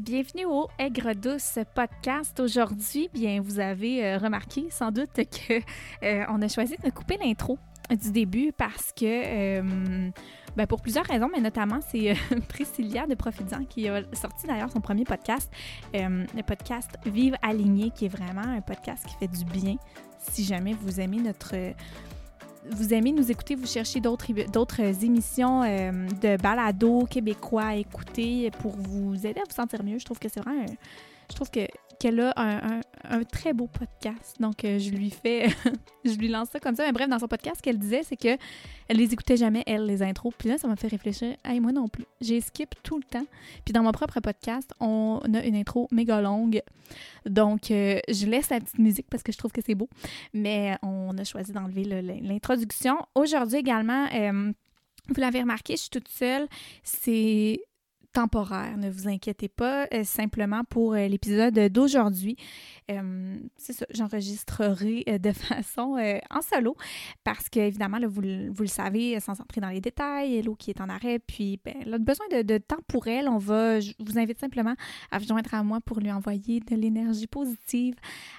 Bienvenue au Aigre Douce podcast. Aujourd'hui, bien, vous avez euh, remarqué sans doute que euh, on a choisi de couper l'intro du début parce que, euh, ben, pour plusieurs raisons, mais notamment c'est Priscilla de Profitant qui a sorti d'ailleurs son premier podcast, le podcast Vive aligné, qui est vraiment un podcast qui fait du bien. Si jamais vous aimez notre vous aimez nous écouter, vous cherchez d'autres émissions euh, de balado québécois à écouter pour vous aider à vous sentir mieux, je trouve que c'est vraiment je trouve que qu'elle a un, très beau podcast. Donc, euh, je lui fais, je lui lance ça comme ça. Mais bref, dans son podcast, ce qu'elle disait, c'est que elle les écoutait jamais, elle, les intros. Puis là, ça m'a fait réfléchir. Hey, moi non plus. J'ai skip tout le temps. Puis dans mon propre podcast, on a une intro méga longue. Donc, euh, je laisse la petite musique parce que je trouve que c'est beau. Mais on a choisi d'enlever l'introduction. Aujourd'hui également, euh, vous l'avez remarqué, je suis toute seule. C'est temporaire, ne vous inquiétez pas. Euh, simplement pour euh, l'épisode d'aujourd'hui, euh, c'est ça, j'enregistrerai de façon en solo parce que, évidemment, là, vous, le savez, sans entrer dans les détails, Hello qui est en arrêt, puis ben, elle a besoin de, de, temps pour elle. On va, je vous invite simplement à vous joindre à moi pour lui envoyer de l'énergie positive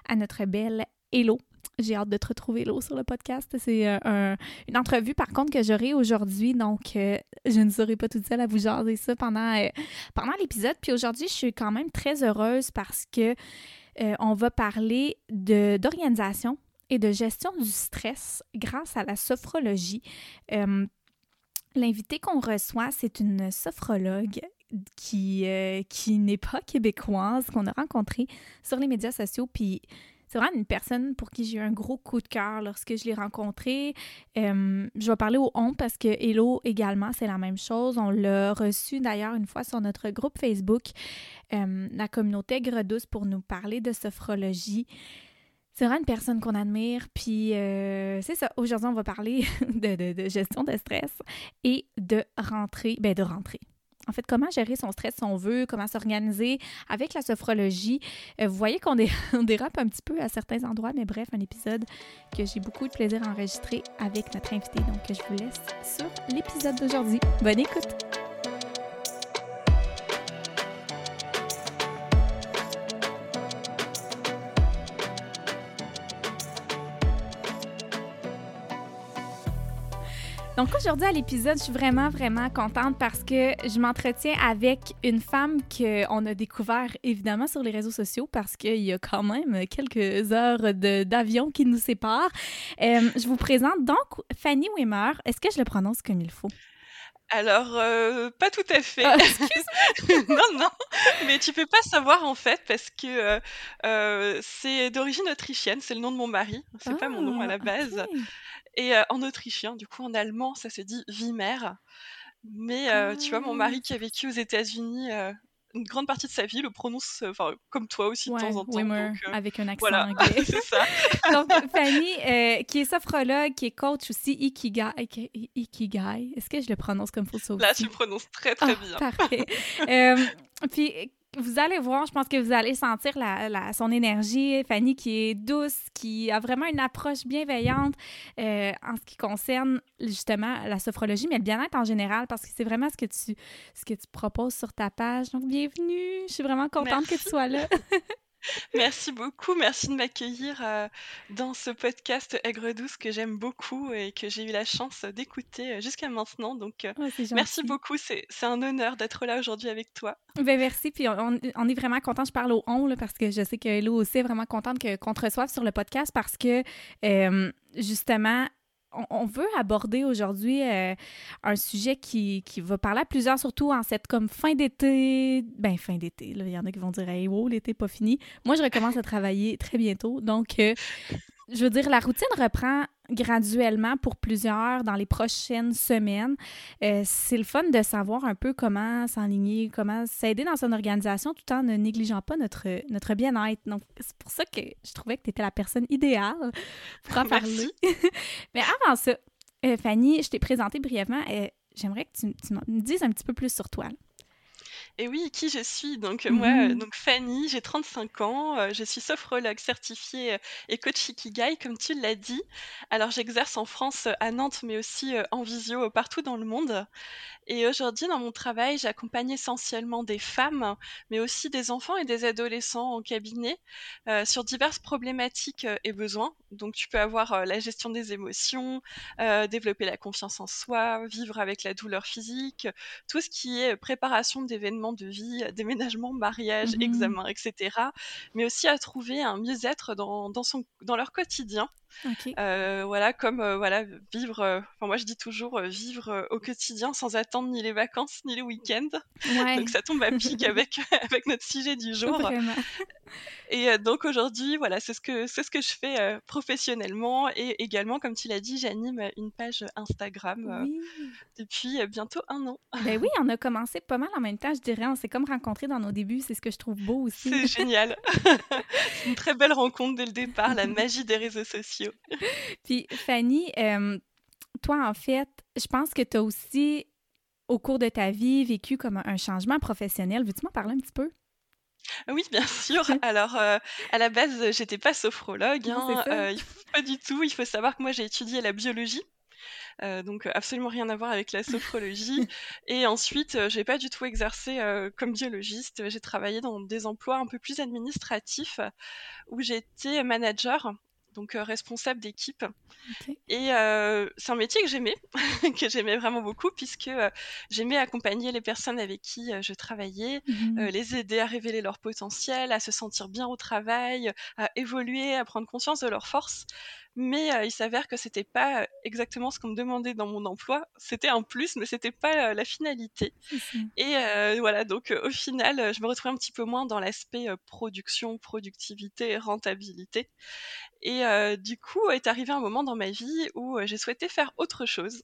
à notre belle Hello j'ai hâte de te retrouver, là, sur le podcast. C'est euh, une entrevue, par contre, que j'aurai aujourd'hui. Donc, euh, je ne serai pas toute seule à vous jaser ça pendant, euh, pendant l'épisode. Puis aujourd'hui, je suis quand même très heureuse parce que on va parler d'organisation et de gestion du stress grâce à la sophrologie. L'invité qu'on reçoit, c'est une sophrologue qui, qui n'est pas québécoise, qu'on a rencontrée sur les médias sociaux. Puis c'est vraiment une personne pour qui j'ai eu un gros coup de cœur lorsque je l'ai rencontré. Euh, je vais parler au on parce que Hello également, c'est la même chose. On l'a reçu d'ailleurs une fois sur notre groupe Facebook, euh, la communauté Gredouce, pour nous parler de sophrologie. C'est vraiment une personne qu'on admire. Puis euh, c'est ça. Aujourd'hui, on va parler de, de, gestion de stress et de rentrée. Ben, de rentrée en fait, comment gérer son stress si on veut, comment s'organiser avec la sophrologie? Euh, vous voyez qu'on dérape un petit peu à certains endroits, mais bref, un épisode que j'ai beaucoup de plaisir à enregistrer avec notre invité. Donc, je vous laisse sur l'épisode d'aujourd'hui. Bonne écoute! Donc aujourd'hui à l'épisode, je suis vraiment, vraiment contente parce que je m'entretiens avec une femme qu'on a découvert évidemment sur les réseaux sociaux parce qu'il y a quand même quelques heures d'avion qui nous séparent. Euh, je vous présente donc Fanny Wimmer. Est-ce que je le prononce comme il faut? Alors, euh, pas tout à fait. Ah, non, non, mais tu peux pas savoir en fait parce que euh, c'est d'origine autrichienne, c'est le nom de mon mari, c'est pas mon nom à la ah, base. Et en autrichien, du coup en allemand, ça se dit Wimmer. Mais tu vois, mon mari qui a vécu aux États-Unis une grande partie de sa vie le prononce enfin comme toi aussi de temps en temps. donc, avec un accent anglais. c'est ça. donc Fanny, qui est sophrologue, qui est coach aussi, Ikigai. Ikigai. Est-ce que je le prononce comme faut ça Là, tu le prononces très très ah, bien. Parfait. puis vous allez voir, je pense que vous allez sentir la, son énergie. Fanny qui est douce, qui a vraiment une approche bienveillante euh, en ce qui concerne justement la sophrologie, mais le bien-être en général, parce que c'est vraiment ce que tu ce que tu proposes sur ta page. Donc bienvenue, je suis vraiment contente que tu sois là. Merci beaucoup, merci de m'accueillir euh, dans ce podcast Aigre Douce que j'aime beaucoup et que j'ai eu la chance d'écouter euh, jusqu'à maintenant. Donc, euh, oh, merci beaucoup, c'est un honneur d'être là aujourd'hui avec toi. Ben, merci, puis on, est vraiment content. Je parle au on parce que je sais que Hello aussi est vraiment contente qu'on te reçoive sur le podcast parce que justement, on, veut aborder aujourd'hui euh, un sujet qui, va parler à plusieurs, surtout en cette comme fin d'été. Ben, fin d'été, il y en a qui vont dire Hey, wow, l'été pas fini. Moi, je recommence à travailler très bientôt. Donc, euh, je veux dire, la routine reprend graduellement pour plusieurs dans les prochaines semaines. Euh, c'est le fun de savoir un peu comment s'enligner, comment s'aider dans son organisation tout en ne négligeant pas notre, notre bien-être. Donc, c'est pour ça que je trouvais que tu étais la personne idéale pour en parler. Mais avant ça, euh, Fanny, je t'ai présenté brièvement. euh, J'aimerais que tu, me dises un petit peu plus sur toi. Et oui, qui je suis? Donc, moi, Mhm. donc Fanny, j'ai 35 ans, heu, je suis sophrologue certifiée, et coach Ikigai, comme tu l'as dit. Alors, j'exerce en France, à Nantes, mais aussi, en visio, partout dans le monde. Et aujourd'hui, dans mon travail, j'accompagne essentiellement des femmes, mais aussi des enfants et des adolescents en cabinet, sur diverses problématiques, et besoins. Donc tu peux avoir, la gestion des émotions, développer la confiance en soi, vivre avec la douleur physique, tout ce qui est préparation d'événements de vie, déménagement, mariage, Mhm. examen et cetera. Mais aussi à trouver un mieux-être dans dans son dans leur quotidien. Heu, voilà, comme, heu, voilà, vivre, heu, enfin moi je dis toujours, vivre, au quotidien sans attendre ni les vacances ni les week-ends. Donc Ouais, ça tombe à pic avec avec notre sujet du jour vraiment. et donc aujourd'hui, voilà, c'est ce que c'est ce que je fais, professionnellement et également, comme tu l'as dit, j'anime, une page Instagram, Oui. depuis, bientôt un an. Ben oui, on a commencé pas mal en même temps, je dirais. On s'est comme rencontrés dans nos débuts, c'est ce que je trouve beau aussi. C'est génial. Une très belle rencontre dès le départ, la magie des réseaux sociaux. Puis Fanny, euh, toi, en fait, je pense que tu as aussi, au cours de ta vie, vécu comme un changement professionnel. Veux-tu m'en parler un petit peu? Oui, bien sûr. Alors, heu, à la base, j'étais pas sophrologue, hein, il f pas du tout. Il faut savoir que moi, j'ai étudié la biologie, donc absolument rien à voir avec la sophrologie et ensuite, j'ai pas du tout exercé, comme biologiste. J'ai travaillé dans des emplois un peu plus administratifs où j'étais manager, donc heu, responsable d'équipe et heu, c'est un métier que j'aimais, que j'aimais vraiment beaucoup puisque, heu, j'aimais accompagner les personnes avec qui, je travaillais, Mhm. les aider à révéler leur potentiel, à se sentir bien au travail, à évoluer, à prendre conscience de leurs forces. Mais, heu, il s'avère que c'était pas, heu, exactement ce qu'on me demandait dans mon emploi. C'était un plus, mais c'était pas, heu, la finalité et heu, voilà donc, heu, au final, je me retrouvais un petit peu moins dans l'aspect, production, productivité, rentabilité et du coup est arrivé un moment dans ma vie où, j'ai souhaité faire autre chose.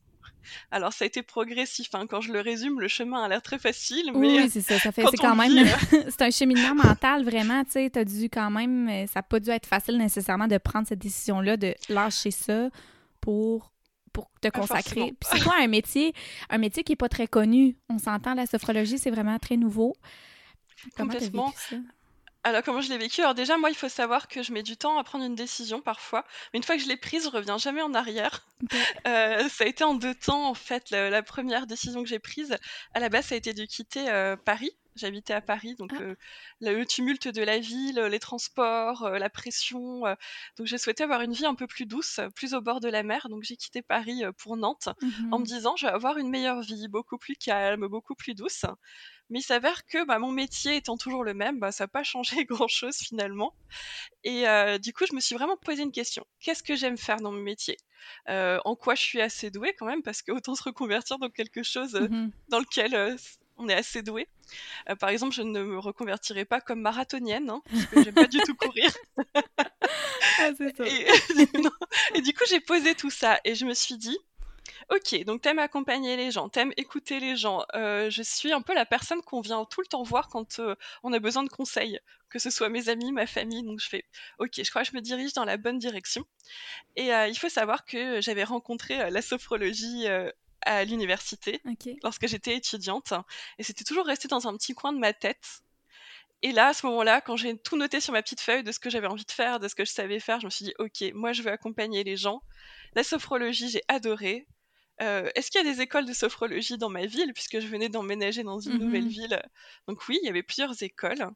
Alors ça a été progressif, hein, quand je le résume, le chemin a l'air très facile, Oui, mais, oui, c'est ça. Ça fait, c'est quand même, vit, c'est un cheminement mental, vraiment, tu sais. T'as dû quand même, euh, ça n'a pas dû être facile nécessairement de prendre cette décision-là, de lâcher ça pour, pour te consacrer. Puis c'est quoi un métier, un métier qui est pas très connu? On s'entend, la sophrologie, c'est vraiment très nouveau. Comment Complètement. vécu ça? Alors comment je l'ai vécu? Alors déjà, moi, il faut savoir que je mets du temps à prendre une décision parfois, mais une fois que je l'ai prise, je reviens jamais en arrière. Heu, ça a été en 2 temps, en fait, la 1 décision que j'ai prise. À la base, ça a été de quitter, heu, Paris. J'habitais à Paris, donc Ah, heu, le tumulte de la ville, les transports, la pression, donc j'ai souhaité avoir une vie un peu plus douce, euh, plus au bord de la mer, donc j'ai quitté Paris, pour Nantes, en me mhm, disant: «Je vais avoir une meilleure vie, beaucoup plus calme, beaucoup plus douce». Mais il s'avère que, bah, mon métier étant toujours le même, bah, ça a pas changé grand-chose finalement et heu, du coup, je me suis vraiment posé une question: «Qu'est-ce que j'aime faire dans mon métier? Heu, en quoi je suis assez douée quand même?» parce qu'autant se reconvertir dans quelque chose, heu, mhm. dans lequel, heu, s on est assez doué. Heu, par exemple, je ne me reconvertirai pas comme marathonienne, hein, puisque j'aime pas du tout courir Ah, ça. et du coup, j'ai posé tout ça et je me suis dit: OK, donc t'aimes accompagner les gens, t'aimes écouter les gens. Heu, je suis un peu la personne qu'on vient tout le temps voir quand, heu, on a besoin de conseils, que ce soit mes amis, ma famille, donc je fais: «OK, je crois que je me dirige dans la bonne direction» et heu, il faut savoir que j'avais rencontré, la sophrologie, à l'université, lorsque j'étais étudiante et c'était toujours resté dans un petit coin de ma tête et là, à ce moment-là, quand j'ai tout noté sur ma petite feuille de ce que j'avais envie de faire, de ce que je savais faire, je me suis dit: «OK, moi je veux accompagner les gens». La sophrologie, j'ai adoré. Heu, est-ce qu'il y a des écoles de sophrologie dans ma ville? Puisque je venais d'emménager dans une nouvelle Mhm. ville, donc oui, il y avait plusieurs écoles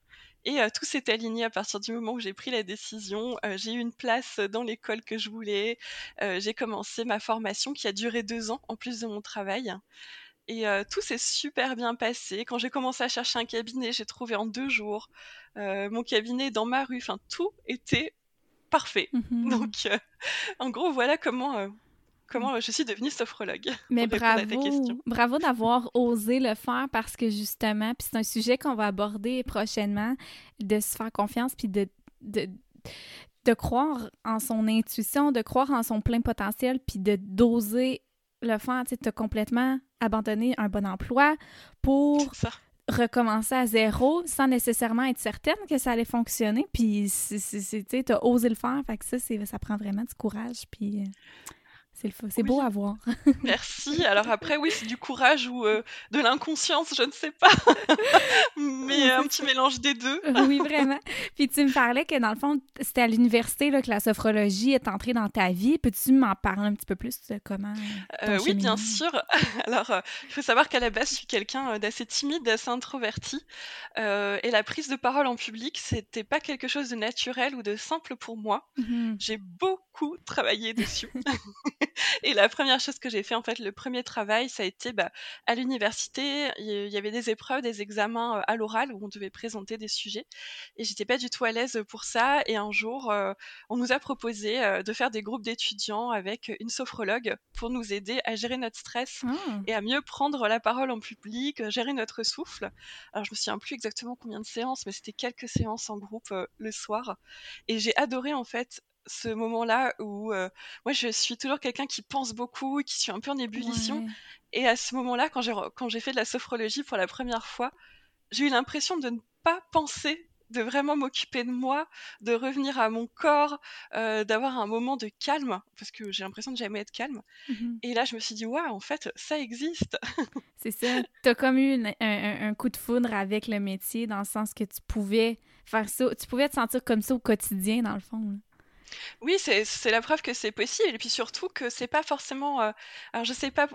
et heu, tout s'est aligné à partir du moment où j'ai pris la décision. Heu, j'ai eu une place, dans l'école que je voulais. J'ai commencé ma formation qui a duré 2 ans en plus de mon travail et tout s'est super bien passé. Quand j'ai commencé à chercher un cabinet, j'ai trouvé en 2 jours. Mon cabinet dans ma rue, enfin tout était parfait. Donc Mhm. heu, en gros, voilà comment, comment, je suis devenue sophrologue, Mais bravo, bravo d'avoir osé le faire parce que justement, puis c'est un sujet qu'on va aborder prochainement, de se faire confiance puis de, de, de croire en son intuition, de croire en son plein potentiel puis de d'oser le faire, tu sais, de complètement abandonner un bon emploi pour recommencer à zéro sans nécessairement être certaine que ça allait fonctionner. Puis, tu t'as osé le faire, fait que ça, ça prend vraiment du courage. Puis, c'est beau à voir. Merci. Alors après, oui, c'est du courage ou euh, de l'inconscience, je ne sais pas. Mais un petit mélange des deux. oui, vraiment. Puis tu me parlais que dans le fond, c'était à l'université que la sophrologie est entrée dans ta vie. Peux-tu m'en parler un petit peu plus de comment euh, Oui, bien sûr. Alors, euh, il faut savoir qu'à la base, je suis quelqu'un d'assez timide, d'assez introverti. et la prise de parole en public, c'était pas quelque chose de naturel ou de simple pour moi. Mmh J'ai beaucoup travaillé dessus. et la première chose que j'ai fait, en fait, le premier travail, ça a été bah, à l'université. Il y avait des épreuves, des examens euh, à l'oral où on devait présenter des sujets. Et j'étais pas du tout à l'aise pour ça. Et un jour, euh, on nous a proposé euh, de faire des groupes d'étudiants avec une sophrologue pour nous aider à gérer notre stress ah. et à mieux prendre la parole en public, gérer notre souffle. Alors, je me souviens plus exactement combien de séances, mais c'était quelques séances en groupe le soir. Et j'ai adoré, en fait, ce moment-là où moi je suis toujours quelqu'un qui pense beaucoup, qui suis un peu en ébullition. Et à ce moment-là, quand j'ai quand j'ai fait de la sophrologie pour la première fois, j'ai eu l'impression de ne pas penser, de vraiment m'occuper de moi, de revenir à mon corps, d'avoir un moment de calme, parce que j'ai l'impression de jamais être calme. Mmh Et là, je me suis dit, waouh, en fait, ça existe. C'est ça. Tu as comme eu un, coup de foudre avec le métier, dans le sens que tu pouvais faire ça, tu pouvais te sentir comme ça au quotidien, dans le fond. Oui, c'est la preuve que c'est possible et puis surtout que c'est pas forcément, euh, alors je sais pas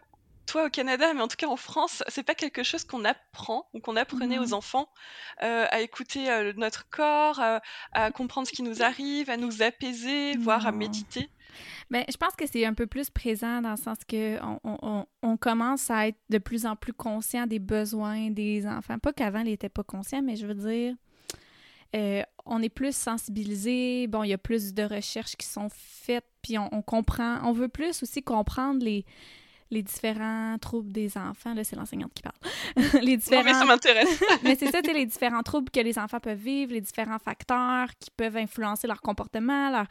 toi au Canada, mais en tout cas en France, c'est pas quelque chose qu'on apprend ou qu'on apprenait aux enfants, euh, à écouter, euh, notre corps, à comprendre ce qui nous arrive, à nous apaiser, voire à méditer. Ben, je pense que c'est un peu plus présent dans le sens que on commence à être de plus en plus conscient des besoins des enfants. Pas qu'avant, ils étaient pas conscients, mais je veux dire euh, on est plus sensibilisé, bon, il y a plus de recherches qui sont faites, puis on, comprend, on veut plus aussi comprendre les, les différents troubles des enfants. Là, c'est l'enseignante qui parle. les différents... mais ça m'intéresse. mais c'est ça, les différents troubles que les enfants peuvent vivre, les différents facteurs qui peuvent influencer leur comportement,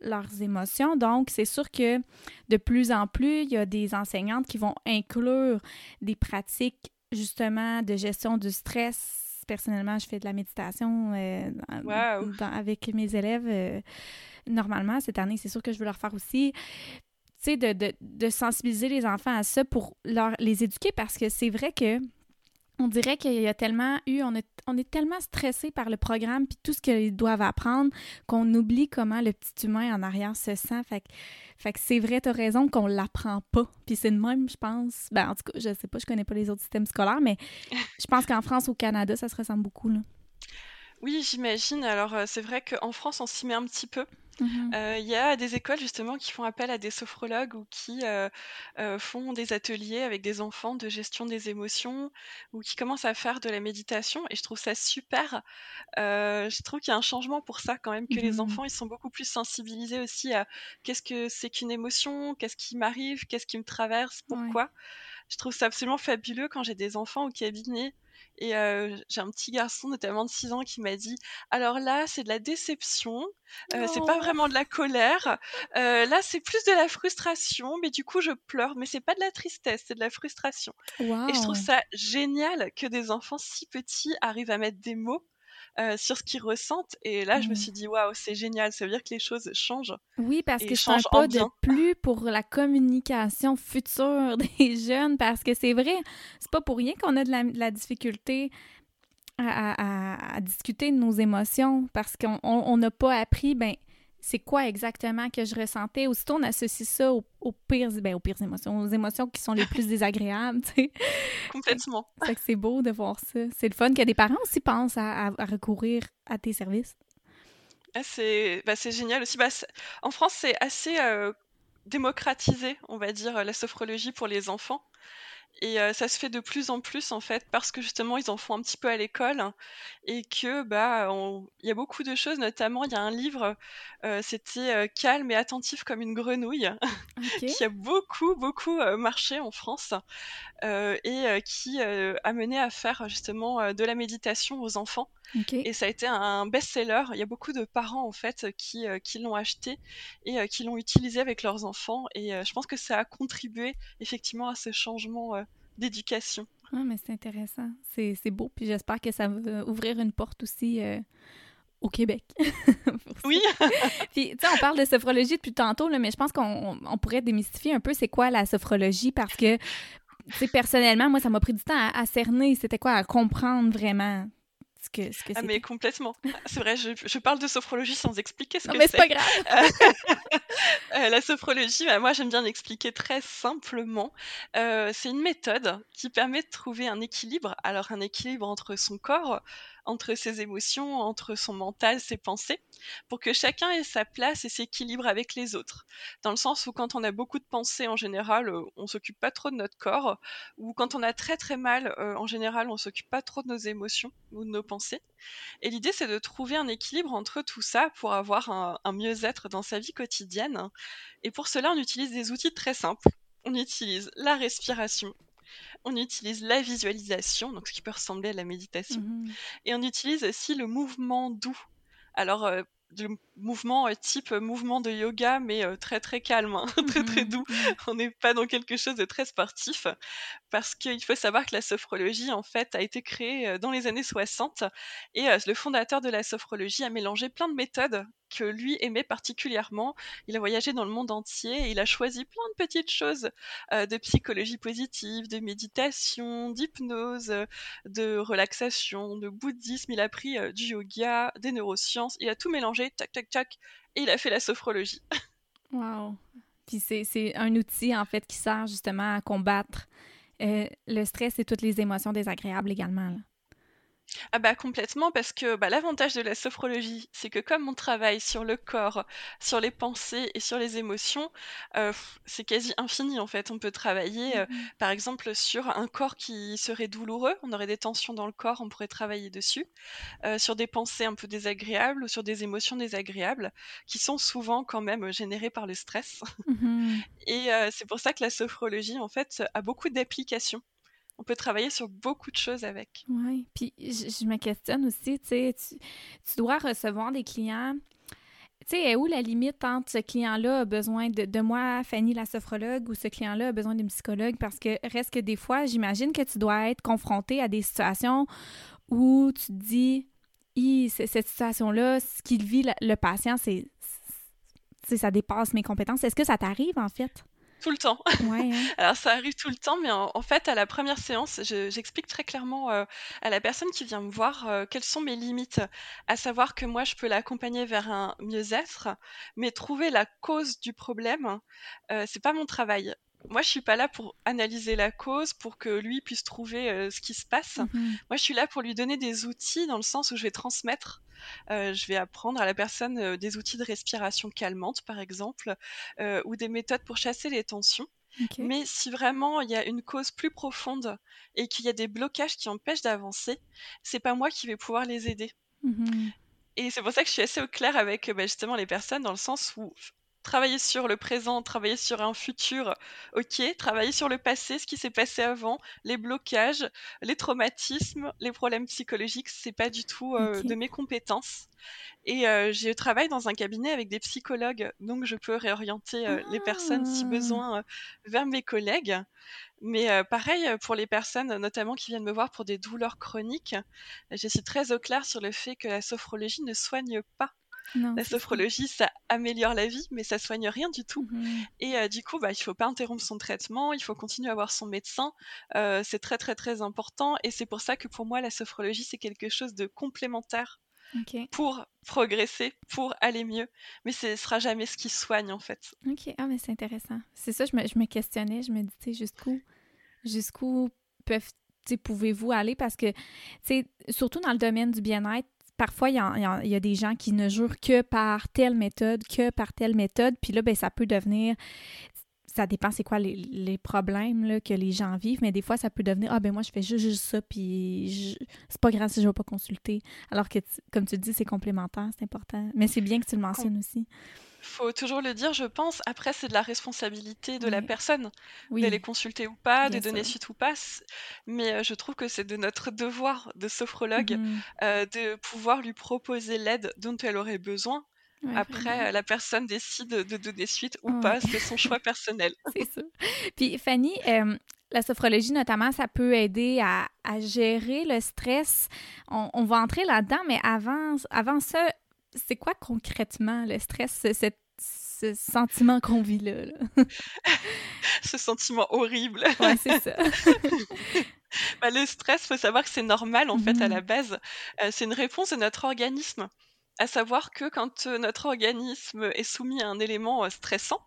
leurs émotions. Donc, c'est sûr que de plus en plus, il y a des enseignantes qui vont inclure des pratiques justement de gestion du stress personnellement, je fais de la méditation euh, avec mes élèves. Euh, normalement, cette année, c'est sûr que je veux leur faire aussi. Tu sais, de, de, sensibiliser les enfants à ça pour leur, les éduquer parce que c'est vrai que on dirait qu'il y a tellement eu, on est, on est tellement stressé par le programme puis tout ce qu'ils doivent apprendre qu'on oublie comment le petit humain en arrière se sent. Fait que, fait que c'est vrai, t'as raison qu'on l'apprend pas. Puis c'est de même, je pense. Ben, en tout cas, je sais pas, je connais pas les autres systèmes scolaires, mais je pense qu'en France ou au Canada, ça se ressemble beaucoup, là. Oui, j'imagine. Alors, euh, c'est vrai qu'en France, on s'y met un petit peu. Mmh euh, il y a des écoles justement qui font appel à des sophrologues ou qui euh, font des ateliers avec des enfants de gestion des émotions ou qui commencent à faire de la méditation et je trouve ça super. je trouve qu'il y a un changement pour ça quand même, que les mmh enfants ils sont beaucoup plus sensibilisés aussi à qu'est-ce que c'est qu'une émotion, qu'est-ce qui m'arrive, qu'est-ce qui me traverse, pourquoi. Je trouve ça absolument fabuleux quand j'ai des enfants au cabinet et j'ai un petit garçon, notamment de 6 ans, qui m'a dit Alors là, c'est de la déception, c'est pas vraiment de la colère, là, c'est plus de la frustration, mais du coup, je pleure, mais c'est pas de la tristesse, c'est de la frustration. Et je trouve ça génial que des enfants si petits arrivent à mettre des mots euh, sur ce qu'ils ressentent. Et là, je me mmh. suis dit, waouh, c'est génial, ça veut dire que les choses changent. Oui, parce que je ne pas de plus pour la communication future des jeunes, parce que c'est vrai, c'est pas pour rien qu'on a de la, difficulté à, discuter de nos émotions, parce qu'on n'a pas appris, ben c'est quoi exactement que je ressentais? Aussitôt, on associe ça aux, pires, ben, aux pires émotions, aux émotions qui sont les plus désagréables, tu sais. Complètement. Fait que c'est beau de voir ça. C'est le fun que des parents aussi pensent à, recourir à tes services. Ah, bah, c'est génial aussi. Bah, en France, c'est assez euh, démocratisé, on va dire, la sophrologie pour les enfants. Et ça se fait de plus en plus en fait parce que justement ils en font un petit peu à l'école et que bah il y a beaucoup de choses notamment il y a un livre c'était calme et attentif comme une grenouille qui a beaucoup beaucoup marché en France et qui a mené à faire justement de la méditation aux enfants. Et ça a été un best-seller. Il y a beaucoup de parents en fait qui, qui l'ont acheté et qui l'ont utilisé avec leurs enfants. Et je pense que ça a contribué effectivement à ce changement d'éducation. Ah, mais c'est intéressant. C'est beau. Puis j'espère que ça va ouvrir une porte aussi euh, au Québec. oui. Puis, tu sais, on parle de sophrologie depuis tantôt, là, mais je pense qu'on pourrait démystifier un peu c'est quoi la sophrologie parce que, tu sais, personnellement, moi, ça m'a pris du temps à, à cerner c'était quoi, à comprendre vraiment ce que, ce que ah, mais complètement. C'est vrai, je, je, parle de sophrologie sans expliquer ce non, que c'est. mais c'est pas grave. euh, la sophrologie, bah, moi j'aime bien l'expliquer très simplement. Euh, c'est une méthode qui permet de trouver un équilibre. Alors un équilibre entre son corps, entre ses émotions, entre son mental, ses pensées, pour que chacun ait sa place et s'équilibre avec les autres. Dans le sens où quand on a beaucoup de pensées, en général, euh, on s'occupe pas trop de notre corps, ou quand on a très très mal, euh, en général, on s'occupe pas trop de nos émotions ou de nos pensées. Et l'idée, c'est de trouver un équilibre entre tout ça pour avoir un, un mieux-être dans sa vie quotidienne. Et pour cela, on utilise des outils très simples. On utilise la respiration, on utilise la visualisation, donc ce qui peut ressembler à la méditation, mmh et on utilise aussi le mouvement doux. Alors, euh, mouvement euh, type mouvement de yoga, mais euh, très très calme, hein, très très mmh doux. Mmh on n'est pas dans quelque chose de très sportif, parce qu'il faut savoir que la sophrologie, en fait, a été créée dans les années 60, et le fondateur de la sophrologie a mélangé plein de méthodes que lui aimait particulièrement. Il a voyagé dans le monde entier et il a choisi plein de petites choses euh, de psychologie positive, de méditation, d'hypnose, de relaxation, de bouddhisme. Il a pris euh, du yoga, des neurosciences. Il a tout mélangé, tac, tac, et il a fait la sophrologie. wow. Puis c'est un outil, en fait, qui sert justement à combattre euh, le stress et toutes les émotions désagréables également. Ah bah complètement parce que bah, l'avantage de la sophrologie, c'est que comme on travaille sur le corps, sur les pensées et sur les émotions, euh, c'est quasi infini en fait. On peut travailler euh, par exemple sur un corps qui serait douloureux, on aurait des tensions dans le corps, on pourrait travailler dessus, euh, sur des pensées un peu désagréables ou sur des émotions désagréables qui sont souvent quand même générées par le stress. Mmh et c'est pour ça que la sophrologie en fait a beaucoup d'applications on peut travailler sur beaucoup de choses avec. Oui, puis je, me questionne aussi, tu sais, tu dois recevoir des clients. Tu sais, où la limite entre ce client-là a besoin de, moi, Fanny la sophrologue, ou ce client-là a besoin d'une psychologue? Parce que reste que des fois, j'imagine que tu dois être confronté à des situations où tu te dis, cette situation-là, ce qu'il vit, le patient, c'est ça dépasse mes compétences. Est-ce que ça t'arrive, en fait? Tout le temps. Ouais. Alors ça arrive tout le temps, mais en, fait, à la première séance, j'explique très clairement euh, à la personne qui vient me voir euh, quelles sont mes limites, à savoir que moi, je peux l'accompagner vers un mieux-être, mais trouver la cause du problème, euh, c'est pas mon travail moi, je suis pas là pour analyser la cause, pour que lui puisse trouver euh, ce qui se passe. Mmh moi, je suis là pour lui donner des outils dans le sens où je vais transmettre. Euh, je vais apprendre à la personne euh, des outils de respiration calmante, par exemple, ou des méthodes pour chasser les tensions. Mais si vraiment il y a une cause plus profonde et qu'il y a des blocages qui empêchent d'avancer, c'est pas moi qui vais pouvoir les aider. Mmh et c'est pour ça que je suis assez au clair avec bah, justement les personnes, dans le sens où travailler sur le présent, travailler sur un futur, ok, travailler sur le passé, ce qui s'est passé avant, les blocages, les traumatismes, les problèmes psychologiques, c'est pas du tout euh, de mes compétences. Et euh, je travaille dans un cabinet avec des psychologues, donc je peux réorienter euh, les personnes si ah! besoin vers mes collègues. Mais pareil pour les personnes, notamment qui viennent me voir pour des douleurs chroniques, je suis très au clair sur le fait que la sophrologie ne soigne pas la sophrologie, ça améliore la vie, mais ça soigne rien du tout. Mmh et euh, du coup, bah, il faut pas interrompre son traitement, il faut continuer à voir son médecin. Euh, c'est très très très important. Et c'est pour ça que pour moi, la sophrologie, c'est quelque chose de complémentaire pour progresser, pour aller mieux. Mais ce sera jamais ce qui soigne en fait. Ok, ah mais c'est intéressant. C'est ça, je me, je me, questionnais, je me disais jusqu'où, jusqu'où peuvent pouvez-vous aller? Parce que, surtout dans le domaine du bien-être, parfois, il y, a des gens qui ne jurent que par telle méthode, que par telle méthode, puis là, ben, ça peut devenir ça dépend c'est quoi les, problèmes là, que les gens vivent, mais des fois, ça peut devenir Ah, ben moi, je fais juste, ça, puis c'est pas grave si je vais pas consulter. Alors que, comme tu dis, c'est complémentaire, c'est important. Mais c'est bien que tu le mentionnes aussi faut toujours le dire, je pense. Après, c'est de la responsabilité de la personne d'aller consulter ou pas, de donner suite ou pas. Mais euh, je trouve que c'est de notre devoir de sophrologue mmh euh, de pouvoir lui proposer l'aide dont elle aurait besoin. Après, la personne décide de donner suite ou pas, c'est son choix personnel. c'est ça. Puis Fanny, la sophrologie, notamment, ça peut aider à, gérer le stress. On, va entrer là-dedans, mais avant, avant ça, c'est quoi concrètement le stress, cette ce sentiment qu'on vit là? ce sentiment horrible. ouais, c'est ça. Bah, le stress, faut savoir que c'est normal en fait à la mmh. base. Euh, c'est une réponse de notre organisme. À savoir que quand euh, notre organisme est soumis à un élément euh, stressant,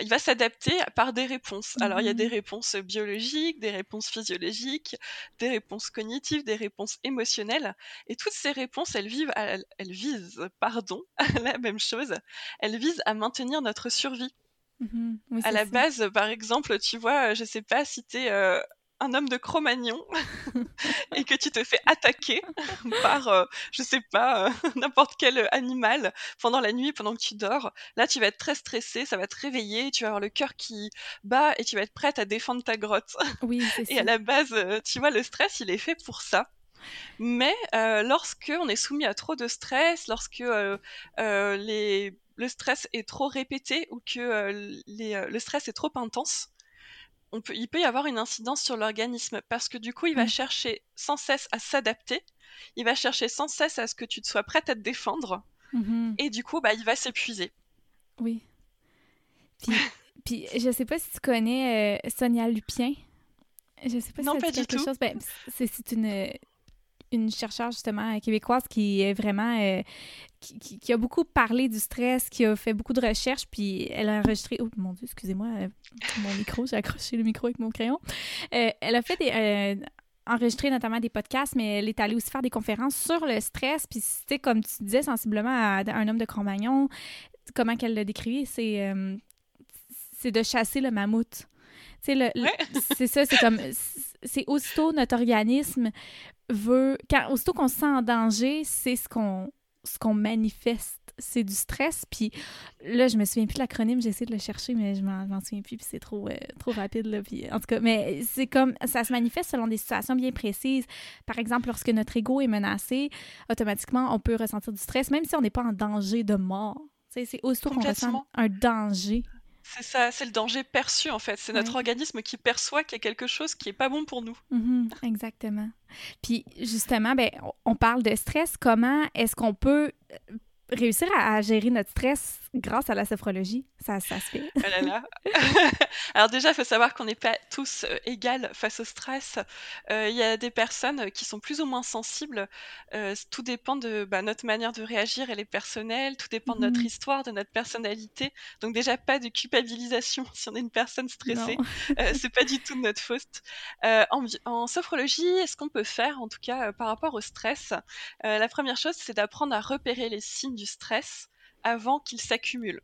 il va s'adapter par des réponses. Alors il y a des mmh. réponses biologiques, des réponses physiologiques, des réponses cognitives, des réponses émotionnelles. Et toutes ces réponses, elles, vivent elles, visent pardon, la même chose. Elles visent à maintenir notre survie. Mmh à la base, par exemple, tu vois, je sais pas si tu es un homme de Cro-Magnon et que tu te fais attaquer par, euh, je sais pas, euh, n'importe quel animal pendant la nuit, pendant que tu dors, là tu vas être très stressé, ça va te réveiller, tu vas avoir le cœur qui bat et tu vas être prête à défendre ta grotte. Oui, et à la base, euh, tu vois, le stress, il est fait pour ça. Mais lorsque on est soumis à trop de stress, lorsque les, le stress est trop répété ou que les, le stress est trop intense, il peut y avoir une incidence sur l'organisme parce que du coup, il va chercher sans cesse à s'adapter, il va chercher sans cesse à ce que tu te sois prête à te défendre, mmh et du coup, bah, il va s'épuiser. Oui. Puis, puis, je sais pas si tu connais euh, Sonia Lupien. Je sais pas si non, pas du tout. chose. Ben, c'est une une chercheure justement québécoise qui est vraiment euh, qui, a beaucoup parlé du stress, qui a fait beaucoup de recherches, puis elle a enregistré. Oh mon dieu, excusez-moi, euh, mon micro, j'ai accroché le micro avec mon crayon. Euh, elle a fait des enregistré notamment des podcasts, mais elle est allée aussi faire des conférences sur le stress. Puis c'était comme tu disais sensiblement à un homme de Cro-Magnon, comment qu'elle l'a décrit, c'est c'est de chasser le mammouth. C'est ça, c'est comme. C'est aussitôt notre organisme veut. Quand, aussitôt qu'on se sent en danger, c'est ce qu'on ce qu'on manifeste. C'est du stress. Puis là, je me souviens plus de l'acronyme, j'ai essayé de le chercher, mais je m'en souviens plus, puis c'est trop, euh, trop rapide. Là, puis, en tout cas, mais c'est comme. Ça se manifeste selon des situations bien précises. Par exemple, lorsque notre ego est menacé, automatiquement, on peut ressentir du stress, même si on n'est pas en danger de mort. C'est aussitôt qu'on ressent un danger c'est ça, c'est le danger perçu en fait. C'est notre organisme qui perçoit qu'il y a quelque chose qui est pas bon pour nous. Mm-hmm, exactement. Puis justement, ben, on parle de stress. Comment est-ce qu'on peut réussir à, gérer notre stress grâce à la sophrologie, ça, ça se fait. Ah Alors déjà, il faut savoir qu'on n'est pas tous euh, égales face au stress. Euh, il y a des personnes qui sont plus ou moins sensibles. Euh, tout dépend de bah, notre manière de réagir, elle est personnelle. Tout dépend de notre mmh histoire, de notre personnalité. Donc déjà, pas de culpabilisation si on est une personne stressée. c'est pas du tout de notre faute. En, en, sophrologie, ce qu'on peut faire, en tout cas par rapport au stress, la première chose, c'est d'apprendre à repérer les signes du stress avant qu'il s'accumule.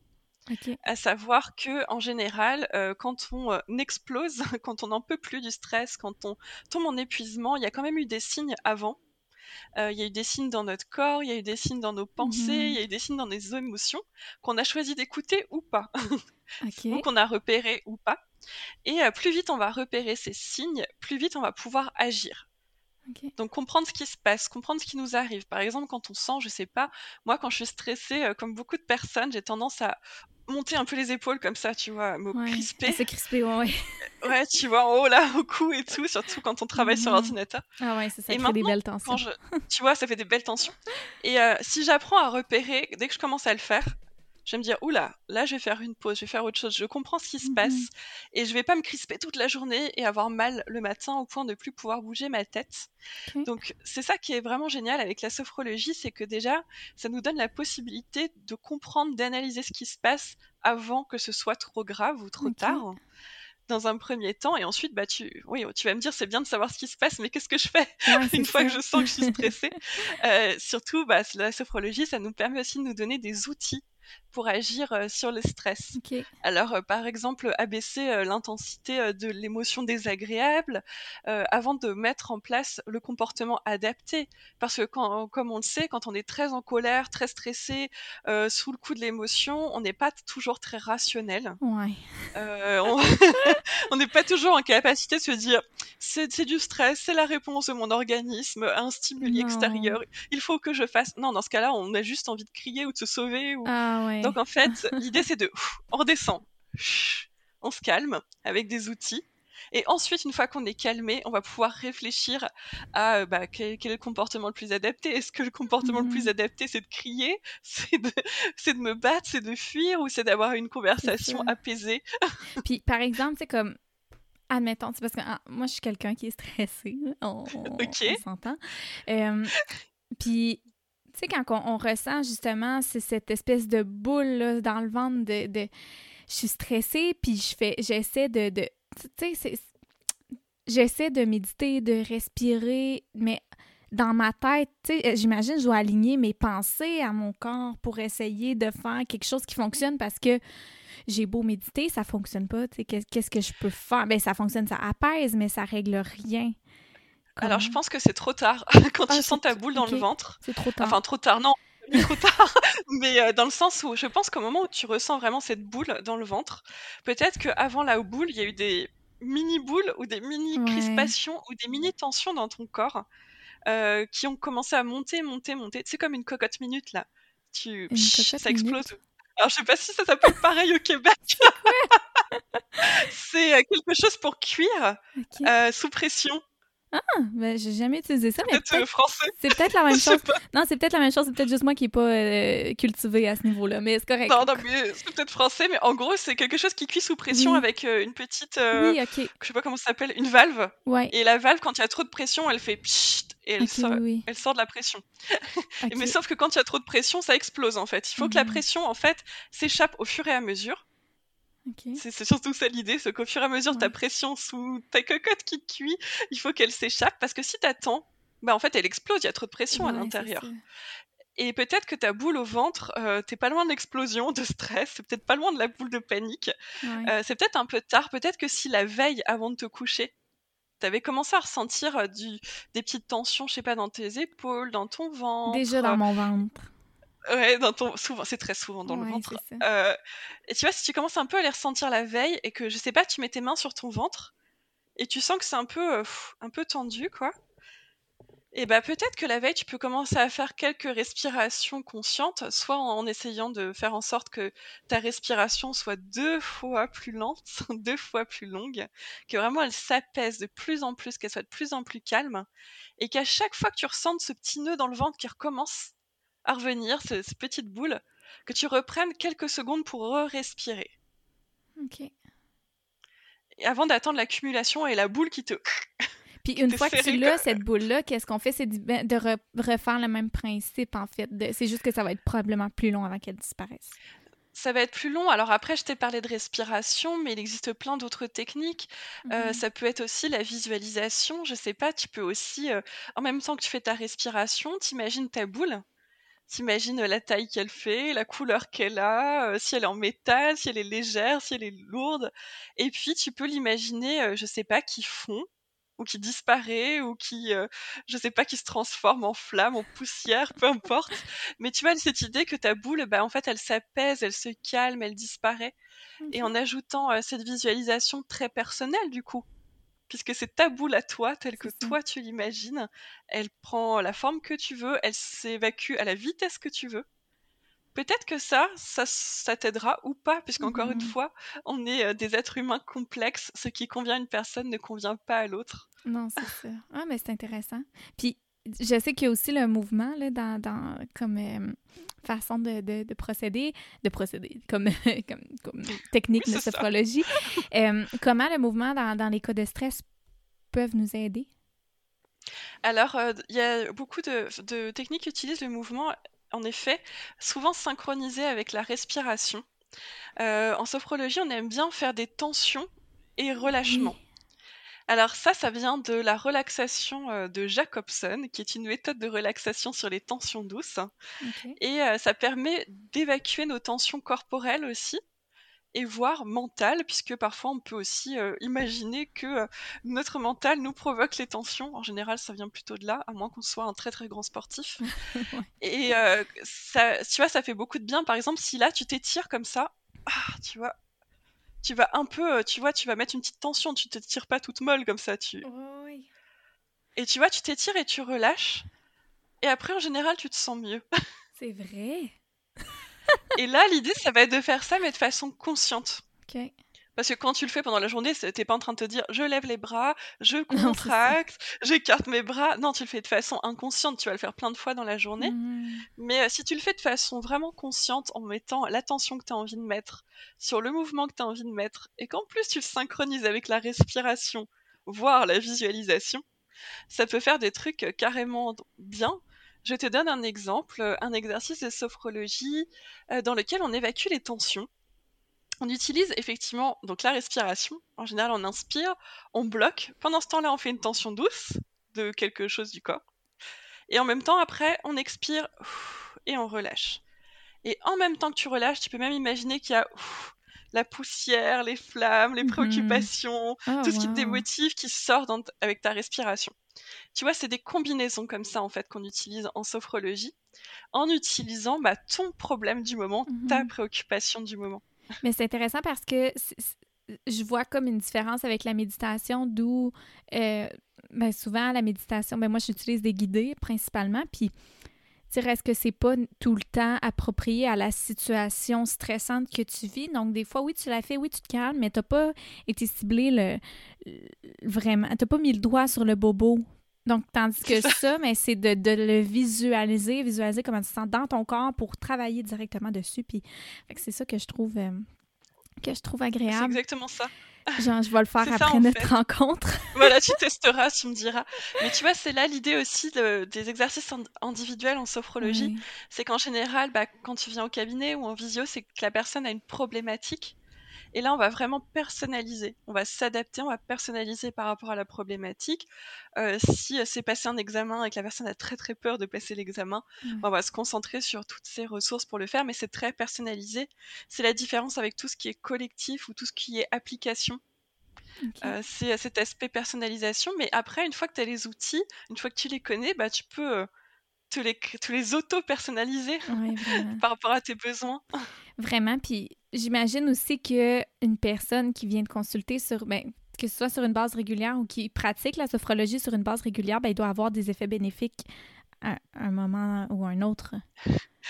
À savoir que en général, euh, quand on euh, explose, quand on n'en peut plus du stress, quand on tombe en épuisement, il y a quand même eu des signes avant. Euh, il y a eu des signes dans notre corps, il y a eu des signes dans nos pensées, mhm. il y a eu des signes dans nos émotions qu'on a choisi d'écouter ou pas, ou qu'on a repéré ou pas. Et plus vite on va repérer ces signes, plus vite on va pouvoir agir. Donc comprendre ce qui se passe, comprendre ce qui nous arrive. Par exemple, quand on sent, je sais pas, moi quand je suis stressée, euh, comme beaucoup de personnes, j'ai tendance à monter un peu les épaules comme ça, tu vois, me crisper. Se crisper, ouais. Euh, ouais, tu vois, en haut là, au cou et tout, surtout quand on travaille sur l'ordinateur. Ah ouais, ça, ça crée des belles tensions. tu vois, ça fait des belles tensions. Et euh, si j'apprends à repérer, dès que je commence à le faire, je vais me dire, oula, là, je vais faire une pause, je vais faire autre chose, je comprends ce qui se passe mmh et je vais pas me crisper toute la journée et avoir mal le matin au point de plus pouvoir bouger ma tête. Donc, c'est ça qui est vraiment génial avec la sophrologie, c'est que déjà, ça nous donne la possibilité de comprendre, d'analyser ce qui se passe avant que ce soit trop grave ou trop tard dans un premier temps. Et ensuite bah tu oui tu vas me dire c'est bien de savoir ce qui se passe mais qu'est-ce que je fais une fois que je sens que je suis stressée? Euh, surtout bah la sophrologie ça nous permet aussi de nous donner des outils pour agir euh, sur le stress. Alors, euh, par exemple, abaisser euh, l'intensité de l'émotion désagréable avant de mettre en place le comportement adapté. Parce que, quand, comme on le sait, quand on est très en colère, très stressé, sous le coup de l'émotion, on n'est pas toujours très rationnel. Ouais. on n'est pas toujours en capacité de se dire c'est du stress, c'est la réponse de mon organisme à un stimuli extérieur, il faut que je fasse. Non, dans ce cas-là, on a juste envie de crier ou de se sauver. Ou... Ah donc en fait, l'idée c'est de, on redescend, on se calme avec des outils. Et ensuite, une fois qu'on est calmé, on va pouvoir réfléchir à bah, quel, est le comportement le plus adapté. Est-ce que le comportement le plus mmh. adapté, c'est de crier, c'est de, de, me battre, c'est de fuir ou c'est d'avoir une conversation apaisée? Puis, par exemple, c'est comme admettons, c'est parce que ah, moi, je suis quelqu'un qui est stressé. On, s'entend. puis, tu sais, quand on, ressent justement cette espèce de boule dans le ventre de, je suis stressée, puis je fais, j'essaie de, j'essaie de méditer, de respirer, mais dans ma tête, sais, j'imagine, je dois aligner mes pensées à mon corps pour essayer de faire quelque chose qui fonctionne parce que j'ai beau méditer, ça fonctionne pas. Qu'est-ce que je peux faire? Ben, ça fonctionne, ça apaise, mais ça règle rien. Alors, je pense que c'est trop tard quand tu ah, sens ta boule dans le ventre. C'est trop tard. Enfin, trop tard, non, trop tard. mais euh, dans le sens où je pense qu'au moment où tu ressens vraiment cette boule dans le ventre, peut-être qu'avant la boule, il y a eu des mini boules ou des mini crispations ou des mini tensions dans ton corps euh, qui ont commencé à monter, monter, monter. C'est comme une cocotte minute là. Tu, ça explose. Alors, je sais pas si ça s'appelle pareil au Québec. c'est euh, quelque chose pour cuire euh, sous pression. Ah, ben j'ai jamais utilisé ça, mais peut-être français. C'est peut-être la même chose. Non, c'est peut-être la même chose. C'est peut-être juste moi qui est pas euh, cultivé à ce niveau-là, mais c'est correct. Non, non, mais c'est peut-être français, mais en gros, c'est quelque chose qui cuit sous pression avec une petite. oui, ok. Je sais pas comment ça s'appelle, une valve. Ouais. Et la valve, quand il y a trop de pression, elle fait pchit et elle, sort, elle sort de la pression. mais sauf que quand il y a trop de pression, ça explose en fait. Il faut que la mhm. pression en fait s'échappe au fur et à mesure. C'est surtout ça l'idée, c'est qu'au fur et à mesure, ta pression sous ta cocotte qui cuit, il faut qu'elle s'échappe parce que si t'attends, bah en fait elle explose, il y a trop de pression à l'intérieur. Et peut-être que ta boule au ventre, euh, t'es pas loin de l'explosion, de stress, c'est peut-être pas loin de la boule de panique. Euh, c'est peut-être un peu tard, peut-être que si la veille avant de te coucher, t'avais commencé à ressentir euh, du, des petites tensions, je sais pas, dans tes épaules, dans ton ventre. Déjà dans mon ventre. Ouais, dans ton... souvent, c'est très souvent dans le ventre. Euh, et tu vois, si tu commences un peu à les ressentir la veille et que, je sais pas, tu mets tes mains sur ton ventre et tu sens que c'est un peu, euh, un peu tendu, quoi. Et bah peut-être que la veille, tu peux commencer à faire quelques respirations conscientes, soit en essayant de faire en sorte que ta respiration soit deux fois plus lente, deux fois plus longue, que vraiment elle s'apaise de plus en plus, qu'elle soit de plus en plus calme, et qu'à chaque fois que tu ressentes ce petit nœud dans le ventre qui recommence à revenir, cette petite boule, que tu reprennes quelques secondes pour re-respirer. Ok. Et avant d'attendre l'accumulation et la boule qui te Puis une fois que tu l'as, cette boule-là, qu'est-ce qu'on fait? C'est de, ben, refaire le même principe, en fait. C'est juste que ça va être probablement plus long avant qu'elle disparaisse. Ça va être plus long. Alors après, je t'ai parlé de respiration, mais il existe plein d'autres techniques. Euh, mhm. ça peut être aussi la visualisation. Je sais pas, tu peux aussi, euh, en même temps que tu fais ta respiration, t'imagines ta boule? T'imagines la taille qu'elle fait, la couleur qu'elle a, euh, si elle est en métal, si elle est légère, si elle est lourde. Et puis tu peux l'imaginer, je sais pas, qui fond ou qui disparaît ou qui euh, je sais pas qui se transforme en flamme en poussière peu importe. Mais tu vois cette idée que ta boule bah en fait elle s'apaise elle se calme elle disparaît. Et en ajoutant euh, cette visualisation très personnelle du coup puisque c'est ta boule à toi telle que toi tu l'imagines elle prend la forme que tu veux elle s'évacue à la vitesse que tu veux peut-être que ça, ça, t'aidera ou pas, puisqu'encore une mmh. fois, on est euh, des êtres humains complexes. Ce qui convient à une personne ne convient pas à l'autre. Non, c'est ça. Ah, mais c'est intéressant. Puis, je sais qu'il y a aussi le mouvement là, dans, comme euh, façon de, procéder, de procéder, comme, comme, technique de sophrologie. Euh, comment le mouvement dans, les cas de stress peuvent nous aider? Alors, il y a beaucoup de, de, techniques qui utilisent le mouvement en effet souvent synchronisé avec la respiration. Euh, en sophrologie, on aime bien faire des tensions et relâchements. Alors ça, ça vient de la relaxation euh, de Jacobson, qui est une méthode de relaxation sur les tensions douces. Et euh, ça permet d'évacuer nos tensions corporelles aussi, et voire mental, puisque parfois on peut aussi euh, imaginer que notre mental nous provoque les tensions. En général, ça vient plutôt de là, à moins qu'on soit un très très grand sportif. et ça, tu vois, ça fait beaucoup de bien. Par exemple, si là tu t'étires comme ça, ah, tu vois, tu vas un peu, tu vois, tu vas mettre une petite tension. Tu te tires pas toute molle comme ça, tu. oui. Et tu vois, tu t'étires et tu relâches. Et après, en général, tu te sens mieux. C'est vrai. Et là, l'idée, ça va être de faire ça, mais de façon consciente. Ok. Parce que quand tu le fais pendant la journée, t'es pas en train de te dire je lève les bras, je contracte, j'écarte mes bras. Non, tu le fais de façon inconsciente. Tu vas le faire plein de fois dans la journée. Mmh. Mais euh, si tu le fais de façon vraiment consciente, en mettant l'attention que tu as envie de mettre sur le mouvement que tu as envie de mettre, et qu'en plus tu le synchronises avec la respiration, voire la visualisation, ça peut faire des trucs euh, carrément bien. Je te donne un exemple, euh, un exercice de sophrologie dans lequel on évacue les tensions on utilise effectivement donc la respiration. En général, on inspire, on bloque. Pendant ce temps-là, on fait une tension douce de quelque chose du corps. Et en même temps, après, on expire et on relâche. Et en même temps que tu relâches, tu peux même imaginer qu'il y a la poussière, les flammes, les mhm. préoccupations, ah, tout ce qui te démotive qui sort avec ta respiration. Tu vois, c'est des combinaisons comme ça en fait qu'on utilise en sophrologie, en utilisant bah, ton problème du moment, ta mhm. préoccupation du moment. Mais c'est intéressant parce que je vois comme une différence avec la méditation d'où euh, ben souvent la méditation, ben moi j'utilise des guidés principalement, puis est-ce que c'est pas tout le temps approprié à la situation stressante que tu vis? Donc, des fois, oui, tu l'as fait, oui, tu te calmes, mais t'as pas été ciblé le, vraiment, t'as pas mis le doigt sur le bobo. Donc, tandis que ça, mais c'est de, de, le visualiser, visualiser comment tu te sens dans ton corps pour travailler directement dessus. Puis, c'est ça que je trouve euh, que je trouve agréable. C'est exactement ça. Genre, je vais le faire après notre rencontre. voilà, tu testeras, tu me diras. Mais tu vois, c'est là l'idée aussi des exercices individuels en sophrologie. C'est qu'en général, bah, quand tu viens au cabinet ou en visio, c'est que la personne a une problématique et là, on va vraiment personnaliser. On va s'adapter, on va personnaliser par rapport à la problématique. Euh, si euh, c'est passer un examen et que la personne a très très peur de passer l'examen, mmh. on va se concentrer sur toutes ces ressources pour le faire, mais c'est très personnalisé. C'est la différence avec tout ce qui est collectif ou tout ce qui est application. Euh, c'est cet aspect personnalisation, mais après, une fois que tu as les outils, une fois que tu les connais, bah, tu peux tous les, tous les auto-personnaliser par rapport à tes besoins. Vraiment, puis j'imagine aussi qu'une personne qui vient de consulter sur, ben, que ce soit sur une base régulière ou qui pratique la sophrologie sur une base régulière, ben, il doit avoir des effets bénéfiques à un moment ou un autre.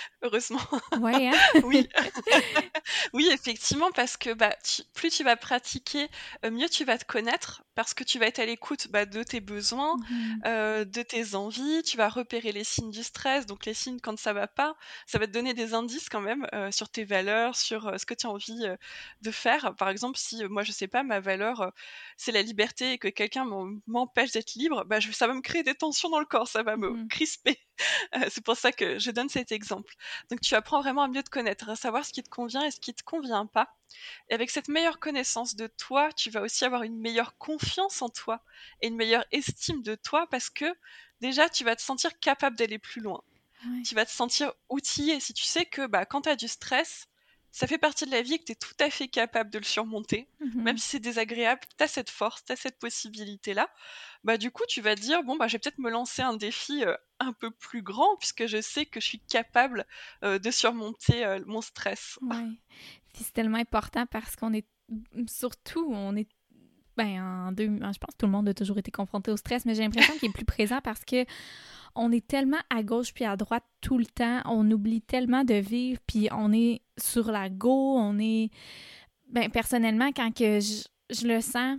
Heureusement. Ouais, hein? oui. oui, effectivement, parce que bah, plus tu vas pratiquer, euh, mieux tu vas te connaître, parce que tu vas être à l'écoute bah, de tes besoins, mmh euh, de tes envies, tu vas repérer les signes du stress, donc les signes quand ça va pas, ça va te donner des indices quand même euh, sur tes valeurs, sur ce que tu as envie de faire. Par exemple, si moi je sais pas, ma valeur c'est la liberté et que quelqu'un m'empêche d'être libre, bah, ça va me créer des tensions dans le corps, ça va me mmh crisper. c'est pour ça que je donne cet exemple. Donc tu apprends vraiment à mieux te connaître, à savoir ce qui te convient et ce qui te convient pas. Et avec cette meilleure connaissance de toi, tu vas aussi avoir une meilleure confiance en toi et une meilleure estime de toi parce que déjà tu vas te sentir capable d'aller plus loin. Tu vas te sentir outillé. Si tu sais que bah, quand tu as du stress, ça fait partie de la vie que tu es tout à fait capable de le surmonter. Mmh Même si c'est désagréable, tu as cette force, tu as cette possibilité-là. Bah, du coup, tu vas te dire, bon, bah, je vais peut-être me lancer un défi euh, un peu plus grand puisque je sais que je suis capable euh, de surmonter euh, mon stress. Oui. C'est tellement important parce qu'on est, surtout, on est ben, en deux, je pense que tout le monde a toujours été confronté au stress, mais j'ai l'impression qu'il est plus présent parce que on est tellement à gauche puis à droite tout le temps, on oublie tellement de vivre, puis on est sur la go, on est... Ben, personnellement, quand que je, je le sens,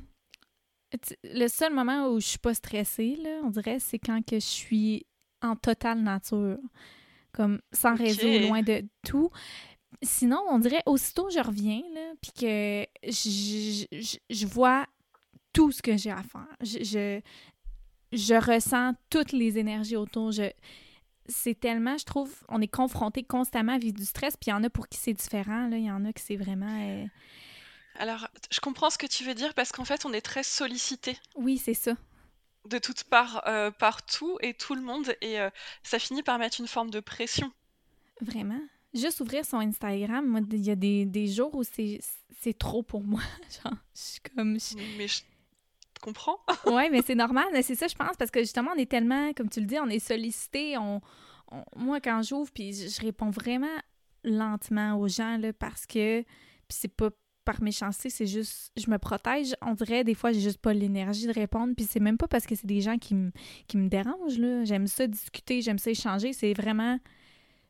le seul moment où je suis pas stressée, là, on dirait, c'est quand que je suis en totale nature, comme sans réseau, loin de tout. Sinon, on dirait, aussitôt je reviens, là, puis que je, je, je, vois tout ce que j'ai à faire. Je, je, ressens toutes les énergies autour. Je, c'est tellement, je trouve, on est confronté constamment à vivre du stress, puis il y en a pour qui c'est différent, là. Il y en a qui c'est vraiment... Euh, Alors, je comprends ce que tu veux dire parce qu'en fait, on est très sollicité. Oui, c'est ça. De toutes parts, euh, partout et tout le monde, et euh, ça finit par mettre une forme de pression. Vraiment? Juste ouvrir son Instagram, moi, il y a des, des jours où c'est, c'est trop pour moi. Genre, je suis comme... Mais je oui, mais c'est normal. C'est ça, je pense, parce que justement, on est tellement, comme tu le dis, on est sollicité. Moi, quand j'ouvre, puis je, réponds vraiment lentement aux gens, là, parce que puis c'est pas par méchanceté, c'est juste, je me protège. On dirait, des fois, j'ai juste pas l'énergie de répondre. Puis c'est même pas parce que c'est des gens qui, me dérangent. J'aime ça discuter, j'aime ça échanger. C'est vraiment.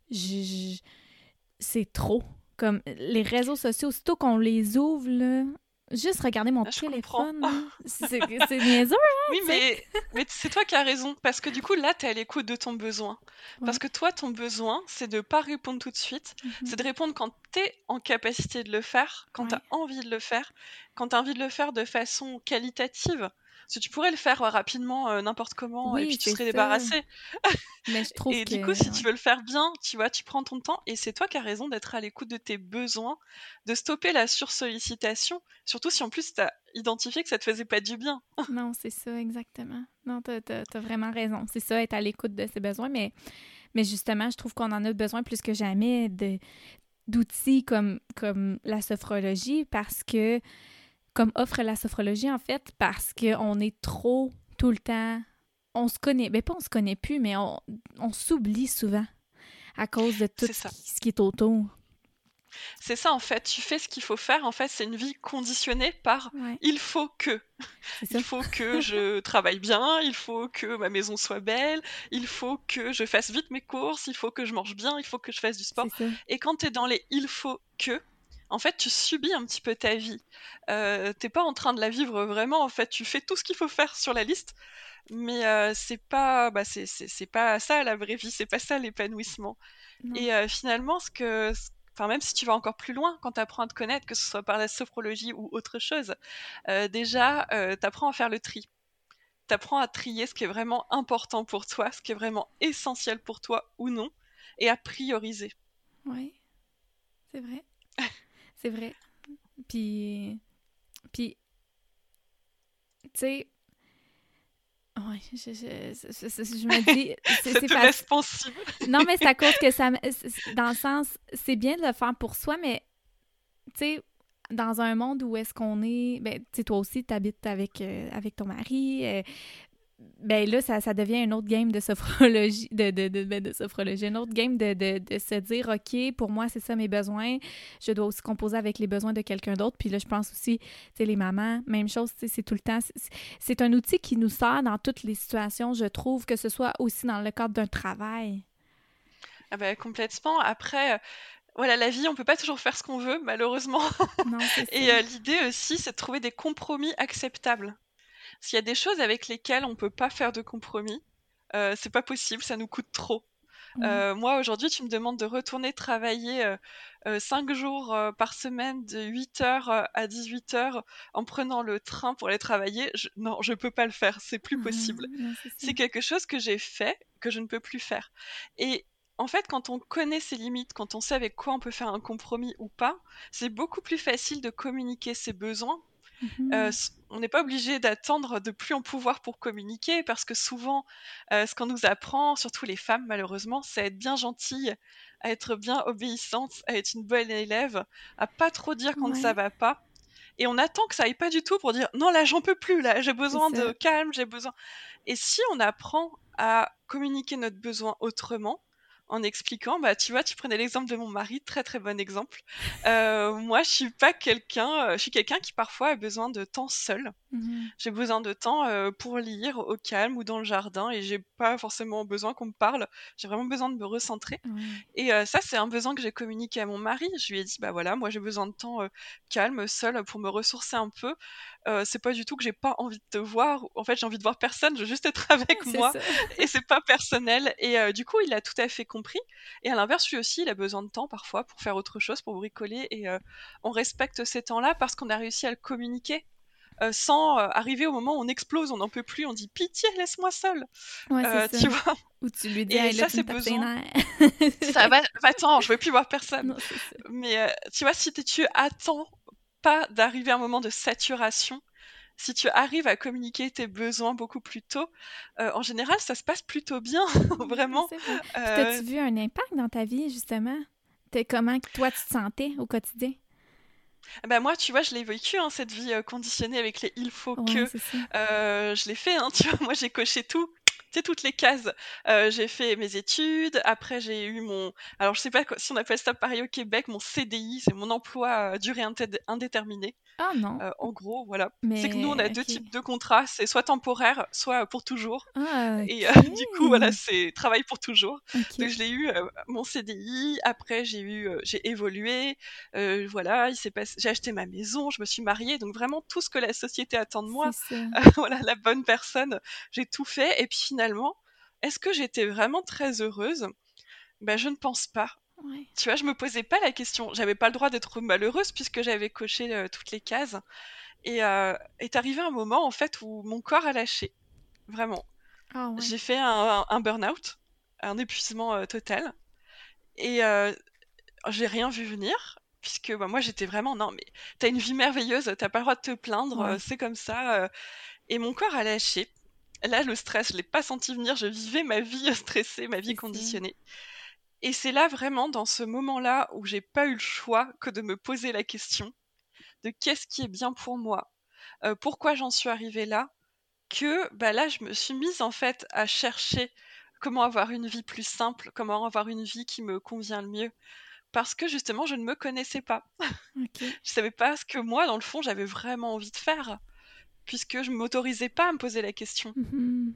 c'est trop. Comme les réseaux sociaux, aussitôt qu'on les ouvre, là, juste regarder mon ah, téléphone, c'est niaiseux, hein, Oui, mais, mais c'est toi qui as raison, parce que du coup, là, tu es à l'écoute de ton besoin. Parce que toi, ton besoin, c'est de pas répondre tout de suite, mmh c'est de répondre quand tu es en capacité de le faire, quand tu as envie de le faire, quand tu as envie de le faire de façon qualitative. Que tu pourrais le faire rapidement, euh, n'importe comment, et puis tu serais débarrassé. Mais je trouve et du coup, si tu veux le faire bien, tu vois, tu prends ton temps, et c'est toi qui as raison d'être à l'écoute de tes besoins, de stopper la sursollicitation, surtout si en plus tu as identifié que ça te faisait pas du bien. non, c'est ça, exactement. Non, tu as, vraiment raison. C'est ça, être à l'écoute de ses besoins, mais, mais justement, je trouve qu'on en a besoin plus que jamais de d'outils comme, comme la sophrologie parce que comme offre la sophrologie, en fait, parce qu'on est trop tout le temps. On se connaît, mais ben, pas on se connaît plus, mais on, s'oublie souvent à cause de tout ce qui est autour. C'est ça en fait, tu fais ce qu'il faut faire. En fait, c'est une vie conditionnée par il faut que. Il faut que je travaille bien, il faut que ma maison soit belle, il faut que je fasse vite mes courses, il faut que je mange bien, il faut que je fasse du sport. Et quand tu es dans les il faut que, en fait, tu subis un petit peu ta vie. Euh, t'es pas en train de la vivre vraiment, en fait, tu fais tout ce qu'il faut faire sur la liste, mais euh, c'est pas, bah, c'est pas ça la vraie vie, c'est pas ça l'épanouissement. Et euh, finalement, ce que, enfin même si tu vas encore plus loin quand tu apprends à te connaître, que ce soit par la sophrologie ou autre chose, déjà, tu apprends à faire le tri. Tu apprends à trier ce qui est vraiment important pour toi, ce qui est vraiment essentiel pour toi ou non, et à prioriser. Oui, c'est vrai. C'est vrai. Puis, puis, tu sais, Ouais, je, je, me dis. C'est te Non, mais c'est à cause que ça. Dans le sens, c'est bien de le faire pour soi, mais tu sais, dans un monde où est-ce qu'on est. Ben, tu sais, toi aussi, tu habites avec, euh, avec ton mari. Euh, ben là, ça, ça, devient une autre game de sophrologie, de, de, de, ben, de sophrologie, une autre game de, de, se dire, OK, pour moi, c'est ça mes besoins. Je dois aussi composer avec les besoins de quelqu'un d'autre. Puis là, je pense aussi, tu sais, les mamans, même chose, c'est tout le temps. C'est un outil qui nous sert dans toutes les situations, je trouve, que ce soit aussi dans le cadre d'un travail. Ah ben, complètement. Après, euh, voilà, la vie, on peut pas toujours faire ce qu'on veut, malheureusement. Non, Et euh, l'idée aussi, c'est de trouver des compromis acceptables. S'il y a des choses avec lesquelles on peut pas faire de compromis, euh, c'est pas possible, ça nous coûte trop. Euh, moi, aujourd'hui, tu me demandes de retourner travailler euh, 5 euh, jours par semaine de 8h à 18h en prenant le train pour aller travailler. Non, je peux pas le faire, c'est plus possible. c'est quelque chose que j'ai fait, que je ne peux plus faire. Et en fait, quand on connaît ses limites, quand on sait avec quoi on peut faire un compromis ou pas, c'est beaucoup plus facile de communiquer ses besoins euh, mmh. on n'est pas obligé d'attendre de plus en pouvoir pour communiquer parce que souvent, euh, ce qu'on nous apprend, surtout les femmes malheureusement, c'est à être bien gentille, à être bien obéissante, à être une bonne élève, à pas trop dire quand ça va pas. Et on attend que ça aille pas du tout pour dire non là j'en peux plus là j'ai besoin de calme j'ai besoin. Et si on apprend à communiquer notre besoin autrement, en expliquant, bah tu vois, tu prenais l'exemple de mon mari, très très bon exemple. Euh, moi, je suis pas quelqu'un, euh, je suis quelqu'un qui parfois a besoin de temps seul. Mmh j'ai besoin de temps euh, pour lire au calme ou dans le jardin et j'ai pas forcément besoin qu'on me parle. J'ai vraiment besoin de me recentrer. Et ça, c'est un besoin que j'ai communiqué à mon mari. Je lui ai dit, bah voilà, moi j'ai besoin de temps calme, seul, pour me ressourcer un peu. c'est pas du tout que j'ai pas envie de te voir. En fait, j'ai envie de voir personne. Je veux juste être avec moi. Et c'est pas personnel. Et du coup, il a tout à fait compris. Et à l'inverse, lui aussi, il a besoin de temps parfois pour faire autre chose, pour bricoler. Et on respecte ces temps-là parce qu'on a réussi à le communiquer. sans arriver au moment où on explose, on n'en peut plus, on dit pitié, laisse-moi seul. tu vois Ou tu lui dis, et ça c'est besoin. ça va, attends, je veux plus voir personne. Mais tu vois, si tu attends pas d'arriver à un moment de saturation, si tu arrives à communiquer tes besoins beaucoup plus tôt, euh, en général, ça se passe plutôt bien, vraiment. Euh... As-tu vu un impact dans ta vie, justement? comment toi, tu te sentais au quotidien? Ben moi, tu vois, je l'ai vécu, hein, cette vie euh, conditionnée avec les il faut que. Euh, je l'ai fait, hein, tu vois, moi j'ai coché tout. Sais, toutes les cases. Euh, j'ai fait mes études, après j'ai eu mon... Alors je sais pas si on appelle ça pareil au Québec, mon CDI, c'est mon emploi à durée indéterminée. Ah non. Euh, en gros, voilà. C'est que nous, on a deux types de contrats. C'est soit temporaire, soit pour toujours. Ah, Et euh, du coup, voilà, c'est travail pour toujours. Donc, je l'ai eu, euh, mon CDI. Après, j'ai eu, j'ai évolué. voilà, il s'est passé, j'ai acheté ma maison, je me suis mariée. Donc, vraiment, tout ce que la société attend de moi. voilà, la bonne personne. J'ai tout fait. Et puis, finalement, est-ce que j'étais vraiment très heureuse? Ben, je ne pense pas. Tu vois, je me posais pas la question. J'avais pas le droit d'être malheureuse puisque j'avais coché euh, toutes les cases. Et euh, est arrivé un moment en fait où mon corps a lâché. Vraiment. Ah J'ai fait un, burn-out, un épuisement euh, total. Et j'ai rien vu venir puisque bah, moi j'étais vraiment non mais t'as une vie merveilleuse, t'as pas le droit de te plaindre, c'est comme ça. et mon corps a lâché. Là, le stress, je l'ai pas senti venir. Je vivais ma vie stressée, ma vie conditionnée. Et c'est là vraiment dans ce moment-là où j'ai pas eu le choix que de me poser la question de qu'est-ce qui est bien pour moi, euh, pourquoi j'en suis arrivée là, que bah là je me suis mise en fait à chercher comment avoir une vie plus simple, comment avoir une vie qui me convient le mieux, parce que justement je ne me connaissais pas. Je Je savais pas ce que moi dans le fond j'avais vraiment envie de faire, puisque je m'autorisais pas à me poser la question. Mmh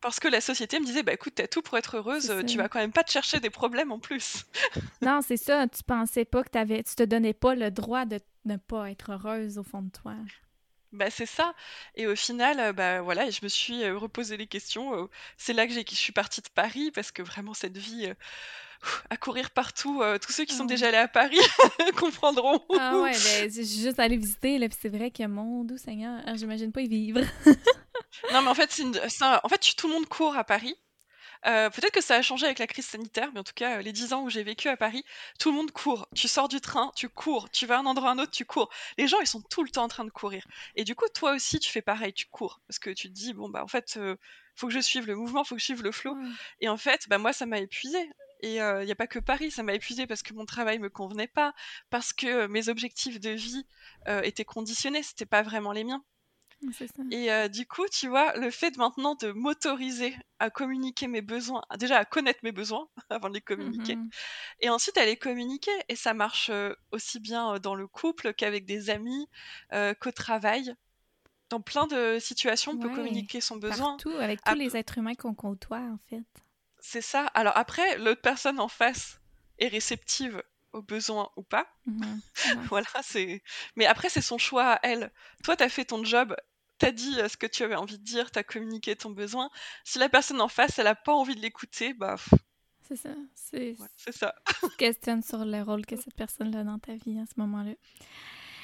parce que la société me disait, bah écoute, t'as tout pour être heureuse, tu vas quand même pas te chercher des problèmes en plus. non, c'est ça, tu pensais pas que t'avais, tu te donnais pas le droit de ne pas être heureuse au fond de toi. Bah c'est ça. Et au final, euh, bah voilà, je me suis euh, reposé les questions. Euh, c'est là que, je suis partie de Paris parce que vraiment cette vie à courir partout, tous ceux qui sont déjà allés à Paris comprendront. Ah ouais, ben, juste allé visiter là, c'est vrai que mon doux Seigneur, j'imagine pas y vivre. Non, mais en fait, en fait, tout le monde court à Paris. Euh, peut-être que ça a changé avec la crise sanitaire, mais en tout cas, euh, les 10 ans où j'ai vécu à Paris, tout le monde court. Tu sors du train, tu cours. Tu vas à un endroit à un autre, tu cours. Les gens, ils sont tout le temps en train de courir. Et du coup, toi aussi, tu fais pareil, tu cours. Parce que tu te dis, bon, bah, en fait, euh, faut que je suive le mouvement, faut que je suive le flow. Et en fait, bah, moi, ça m'a épuisé. Et il n'y a pas que Paris, ça m'a épuisé parce que mon travail me convenait pas, parce que mes objectifs de vie étaient conditionnés, c'était pas vraiment les miens. Et euh, du coup, tu vois, le fait de maintenant de m'autoriser à communiquer mes besoins, déjà à connaître mes besoins avant de les communiquer, mmh et ensuite à les communiquer. Et ça marche euh, aussi bien euh, dans le couple qu'avec des amis, qu'au travail. Dans plein de situations, on peut communiquer son besoin. Partout, avec tous les êtres humains qu'on côtoie, en fait. C'est ça. Alors après, l'autre personne en face est réceptive aux besoins ou pas. Mmh voilà, c'est. Mais après, c'est son choix à elle. Toi, tu as fait ton job, t'as dit euh, ce que tu avais envie de dire, t'as communiqué ton besoin. Si la personne en face, elle a pas envie de l'écouter, bah. C'est ça. C'est c'est ça. questionne sur le rôle que cette personne a dans ta vie à ce moment-là.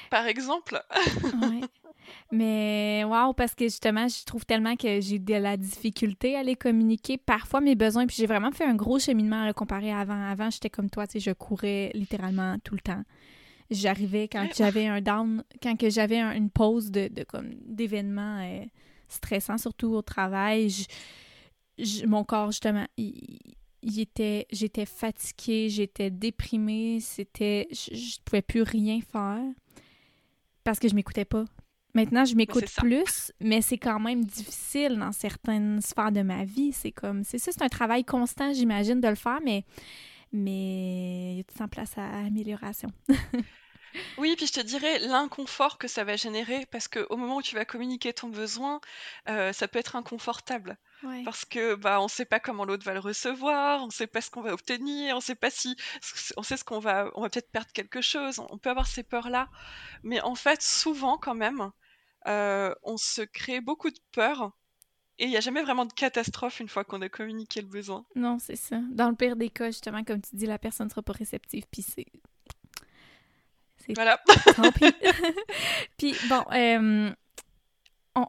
Par exemple. ouais. Mais waouh, parce que justement, je trouve tellement que j'ai de la difficulté à les communiquer parfois mes besoins. Puis j'ai vraiment fait un gros cheminement à le comparer à avant. Avant, j'étais comme toi, tu sais, je courais littéralement tout le temps j'arrivais quand j'avais un down, quand que j'avais une pause de, de comme d'événements euh, stressants, surtout au travail, mon corps justement, il, était, j'étais fatiguée, j'étais déprimée, c'était, je, ne pouvais plus rien faire parce que je m'écoutais pas. Maintenant, je m'écoute plus, mais c'est quand même difficile dans certaines sphères de ma vie. C'est comme, c'est ça, c'est un travail constant, j'imagine, de le faire, mais mais il y a tout en place à amélioration. Oui, puis je te dirais l'inconfort que ça va générer, parce qu'au moment où tu vas communiquer ton besoin, euh, ça peut être inconfortable. Parce que bah on sait pas comment l'autre va le recevoir, on sait pas ce qu'on va obtenir, on sait pas si on sait ce qu'on va on va peut-être perdre quelque chose, on peut avoir ces peurs-là. Mais en fait, souvent quand même, euh, on se crée beaucoup de peurs et il n'y a jamais vraiment de catastrophe une fois qu'on a communiqué le besoin. Non, c'est ça. Dans le pire des cas, justement, comme tu dis, la personne ne sera pas réceptive, puis c'est voilà. Puis bon, euh,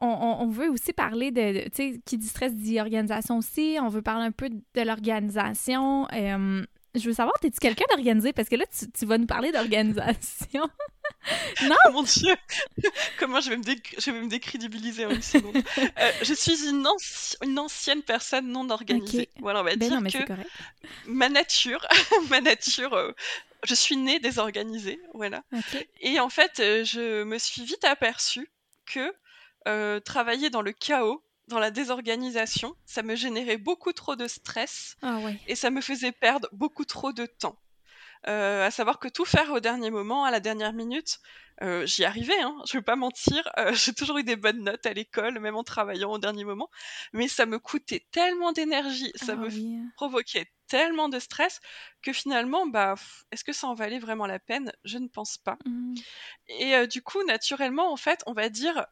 on, veut aussi parler de, tu sais, qui dit stress dit organisation aussi. On veut parler un peu de l'organisation. Euh, je veux savoir, es-tu quelqu'un d'organisé? Parce que là, tu, vas nous parler d'organisation. non! Mon Dieu! Comment je vais me, je vais me décrédibiliser en une seconde. Euh, je suis une, une, ancienne personne non organisée. Voilà, on va ben dire que ma nature, ma nature je suis née désorganisée, voilà. Et en fait, euh, je me suis vite aperçue que euh, travailler dans le chaos dans la désorganisation, ça me générait beaucoup trop de stress Ah ouais. et ça me faisait perdre beaucoup trop de temps. Euh, à savoir que tout faire au dernier moment, à la dernière minute, euh, j'y arrivais, hein, je vais pas mentir, euh, j'ai toujours eu des bonnes notes à l'école, même en travaillant au dernier moment, mais ça me coûtait tellement d'énergie, ça Ah me oui. provoquait tellement de stress que finalement, bah, est-ce que ça en valait vraiment la peine? Je ne pense pas. Mhm. Et du coup, naturellement, en fait, on va dire,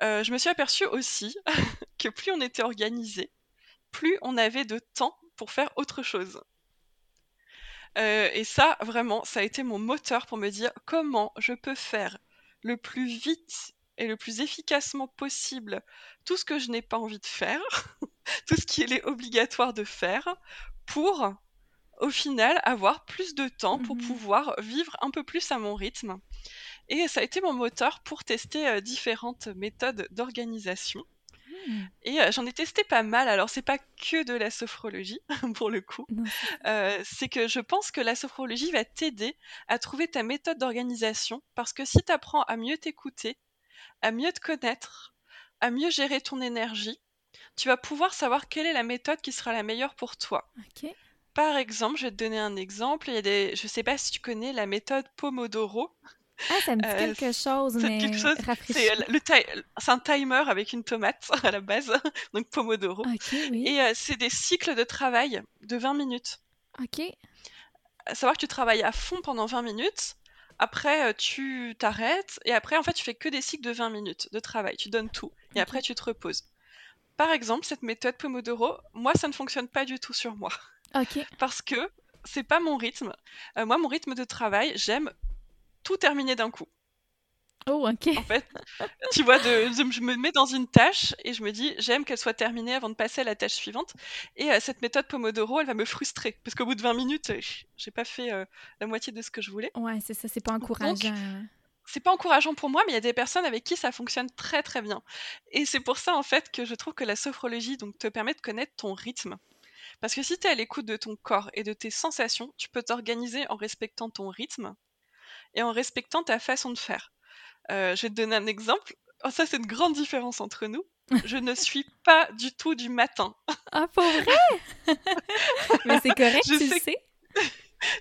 je me suis aperçue aussi que plus on était organisé, plus on avait de temps pour faire autre chose. Euh, et ça, vraiment, ça a été mon moteur pour me dire comment je peux faire le plus vite et le plus efficacement possible tout ce que je n'ai pas envie de faire, tout ce qu'il est obligatoire de faire, pour, au final, avoir plus de temps pour Mhm. pouvoir vivre un peu plus à mon rythme. Et ça a été mon moteur pour tester euh, différentes méthodes d'organisation. Hmm. Et euh, j'en ai testé pas mal. Alors, c'est pas que de la sophrologie, pour le coup. Euh, c'est que je pense que la sophrologie va t'aider à trouver ta méthode d'organisation parce que si tu apprends à mieux t'écouter, à mieux te connaître, à mieux gérer ton énergie, tu vas pouvoir savoir quelle est la méthode qui sera la meilleure pour toi. Par exemple, je vais te donner un exemple. Il y a des, je sais pas si tu connais la méthode Pomodoro. Ah, ça me dit Euh, quelque chose, c'est mais quelque chose-. C'est le c'est un timer avec une tomate à la base, donc Pomodoro. Oui. Et euh, c'est des cycles de travail de 20 minutes. OK. À savoir que tu travailles à fond pendant 20 minutes. Après, euh, tu t'arrêtes. Et après, en fait, tu fais que des cycles de 20 minutes de travail. Tu donnes tout. Et après, tu te reposes. Par exemple, cette méthode Pomodoro, moi, ça ne fonctionne pas du tout sur moi. OK. Parce que c'est pas mon rythme. Euh, moi, mon rythme de travail, j'aime tout terminer d'un coup. Oh, OK. En fait, tu vois, de, de- je me mets dans une tâche et je me dis, j'aime qu'elle soit terminée avant de passer à la tâche suivante. Et euh, cette méthode Pomodoro, elle va me frustrer. Parce qu'au bout de 20 minutes, euh, j'ai pas fait euh, la moitié de ce que je voulais. Ouais, c'est ça, c'est pas encourageant. c'est pas encourageant pour moi, mais il y a des personnes avec qui ça fonctionne très très bien. Et c'est pour ça en fait que je trouve que la sophrologie donc te permet de connaître ton rythme. Parce que si tu es à l'écoute de ton corps et de tes sensations, tu peux t'organiser en respectant ton rythme et en respectant ta façon de faire. Euh, je vais te donner un exemple. Oh, ça, c'est une grande différence entre nous. Je ne suis pas du tout du matin. Ah, pour vrai? mais c'est correct, Je tu le sais.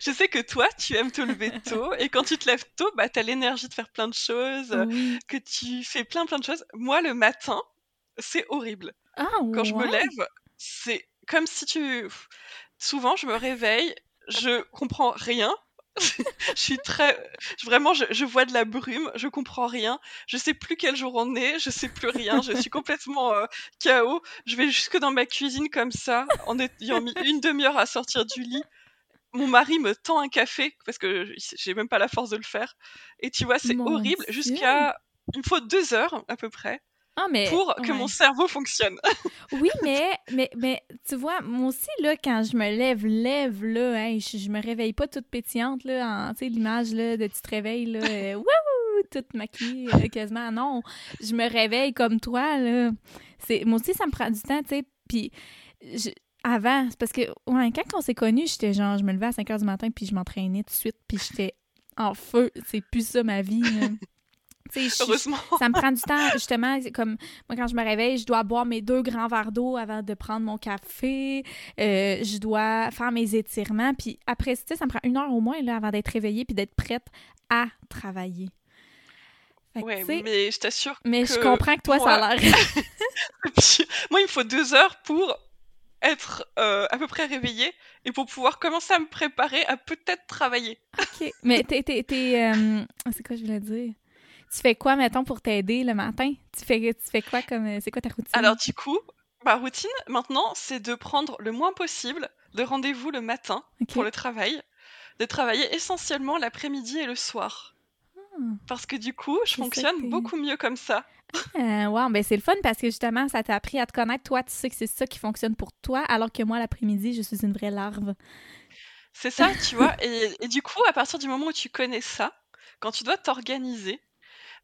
Je sais que toi, tu aimes te lever tôt et quand tu te lèves tôt, bah, tu as l'énergie de faire plein de choses, Oui. que tu fais plein plein de choses. Moi, le matin, c'est horrible. Ah, Quand je me lève, c'est comme si tu... Souvent, je me réveille, je comprends rien. je suis très... Vraiment, je, je vois de la brume, je comprends rien. Je sais plus quel jour on est, je sais plus rien. Je suis complètement euh, KO. Je vais jusque dans ma cuisine comme ça, en ayant mis une demi-heure à sortir du lit. Mon mari me tend un café parce que j'ai même pas la force de le faire. Et tu vois, c'est horrible. Jusqu'à... Il me faut deux heures à peu près Ah, mais. pour que ouais. mon cerveau fonctionne. Oui, mais, mais, mais tu vois, moi aussi, là, quand je me lève, lève, là, hey, je, je me réveille pas toute pétillante, là, en, tu sais, l'image, là, de tu te réveilles, là, euh, wouhou, toute maquillée, euh, quasiment. Non, je me réveille comme toi, là. C'est, moi aussi, ça me prend du temps, tu sais, puis je- avant, c'est parce que, ouais, quand on s'est connus, j'étais genre, je me levais à 5 heures du matin, puis je m'entraînais tout de suite, puis j'étais en feu. C'est plus ça, ma vie, je- Heureusement. ça me prend du temps, justement. Comme moi, quand je me réveille, je dois boire mes deux grands verres d'eau avant de prendre mon café. Euh, je dois faire mes étirements. Puis après, tu sais, ça me prend une heure au moins là, avant d'être réveillée puis d'être prête à travailler. Sais, mais je t'assure mais je comprends que toi, ça a l'air. moi, il me faut deux heures pour être euh, à peu près réveillée et pour pouvoir commencer à me préparer à peut-être travailler. OK. Mais t'es. t'es- t'es, euh, C'est quoi je voulais dire? Tu fais quoi, mettons, pour t'aider le matin? Tu fais, tu fais quoi comme. euh, C'est quoi ta routine? Alors du coup, ma routine maintenant, c'est de prendre le moins possible de rendez-vous le matin pour le travail, de travailler essentiellement l'après-midi et le soir. Ah. Parce que du coup, je fonctionne beaucoup mieux comme ça. Euh, wow, ben c'est le fun parce que justement, ça t'a appris à te connaître. Toi, tu sais que c'est ça qui fonctionne pour toi, alors que moi, l'après-midi, je suis une vraie larve. C'est ça, tu vois. Et, et du coup, à partir du moment où tu connais ça, quand tu dois t'organiser,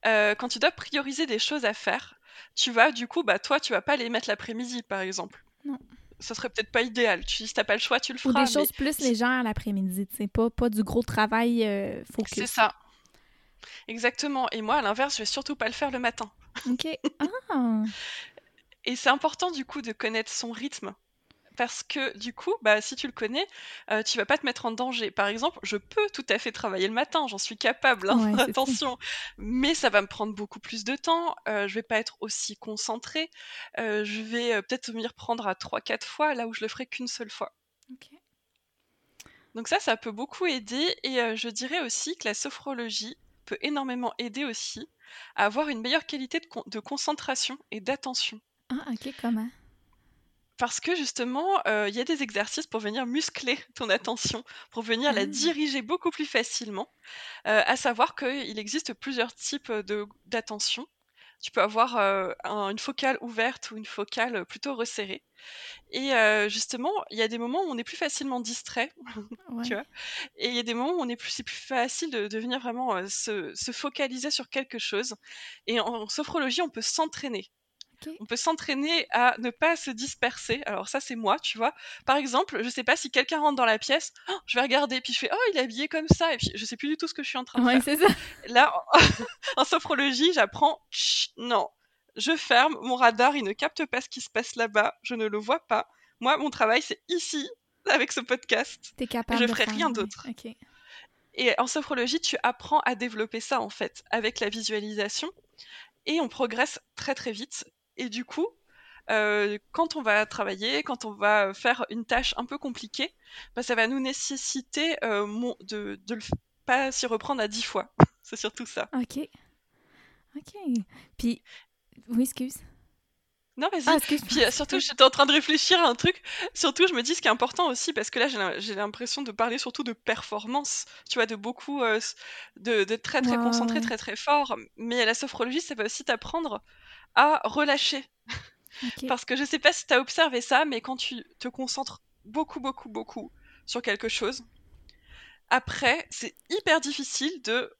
euh, quand tu dois prioriser des choses à faire, tu vas, du coup, bah toi, tu vas pas les mettre l'après-midi, par exemple. Non. Ça serait peut-être pas idéal. Tu, si t'as pas le choix, tu le Ou feras. des choses plus légères l'après-midi, tu sais, pas, pas du gros travail euh, focus. C'est ça. Exactement. Et moi, à l'inverse, je vais surtout pas le faire le matin. OK. Ah! Et c'est important du coup de connaître son rythme parce que du coup, bah, si tu le connais, euh, tu vas pas te mettre en danger. Par exemple, je peux tout à fait travailler le matin, j'en suis capable, hein, attention, mais ça va me prendre beaucoup plus de temps, euh, je vais pas être aussi concentrée, euh, je vais euh, peut-être m'y reprendre à 3-4 fois là où je le ferai qu'une seule fois. Donc ça, ça peut beaucoup aider et je dirais aussi que la sophrologie peut énormément aider aussi à avoir une meilleure qualité de, de concentration et d'attention. Ah, ok, comment parce que justement, il y a des exercices pour venir muscler ton attention, pour venir la ah. diriger beaucoup plus facilement. à savoir qu'il existe plusieurs types d'attention. Tu peux avoir une focale ouverte ou une focale plutôt resserrée. Et justement, il y a des moments où on est plus facilement distrait, tu vois. Et il y a des moments où on est plus, c'est plus facile de, venir vraiment se, se, focaliser sur quelque chose. Et en sophrologie, on peut s'entraîner. On peut s'entraîner à ne pas se disperser. Alors ça, c'est moi, tu vois. Par exemple, je sais pas si quelqu'un rentre dans la pièce, oh, je vais regarder, puis je fais, oh, il est habillé comme ça, et puis je sais plus du tout ce que je suis en train de ouais, faire. Ça. Là, en, sophrologie, j'apprends, non, je ferme, mon radar, il ne capte pas ce qui se passe là-bas, je ne le vois pas. Moi, mon travail, c'est ici, avec ce podcast. T'es capable. je ferai rien d'autre. Et en sophrologie, tu apprends à développer ça, en fait, avec la visualisation. Et on progresse très très vite. Et du coup, euh, quand on va travailler, quand on va faire une tâche un peu compliquée, bah, ça va nous nécessiter euh, de ne pas s'y reprendre à dix fois. C'est surtout ça. Ok. Ok. Puis, oui, excuse. Non, vas-y. Ah, Puis euh, surtout, j'étais en train de réfléchir à un truc. Surtout, je me dis ce qui est important aussi, parce que là, j'ai l'impression de parler surtout de performance, tu vois, de beaucoup, de, de, très très concentré, très très fort. Mais la sophrologie, ça va aussi t'apprendre à relâcher. Parce que je sais pas si tu as observé ça, mais quand tu te concentres beaucoup, beaucoup, beaucoup sur quelque chose, après, c'est hyper difficile de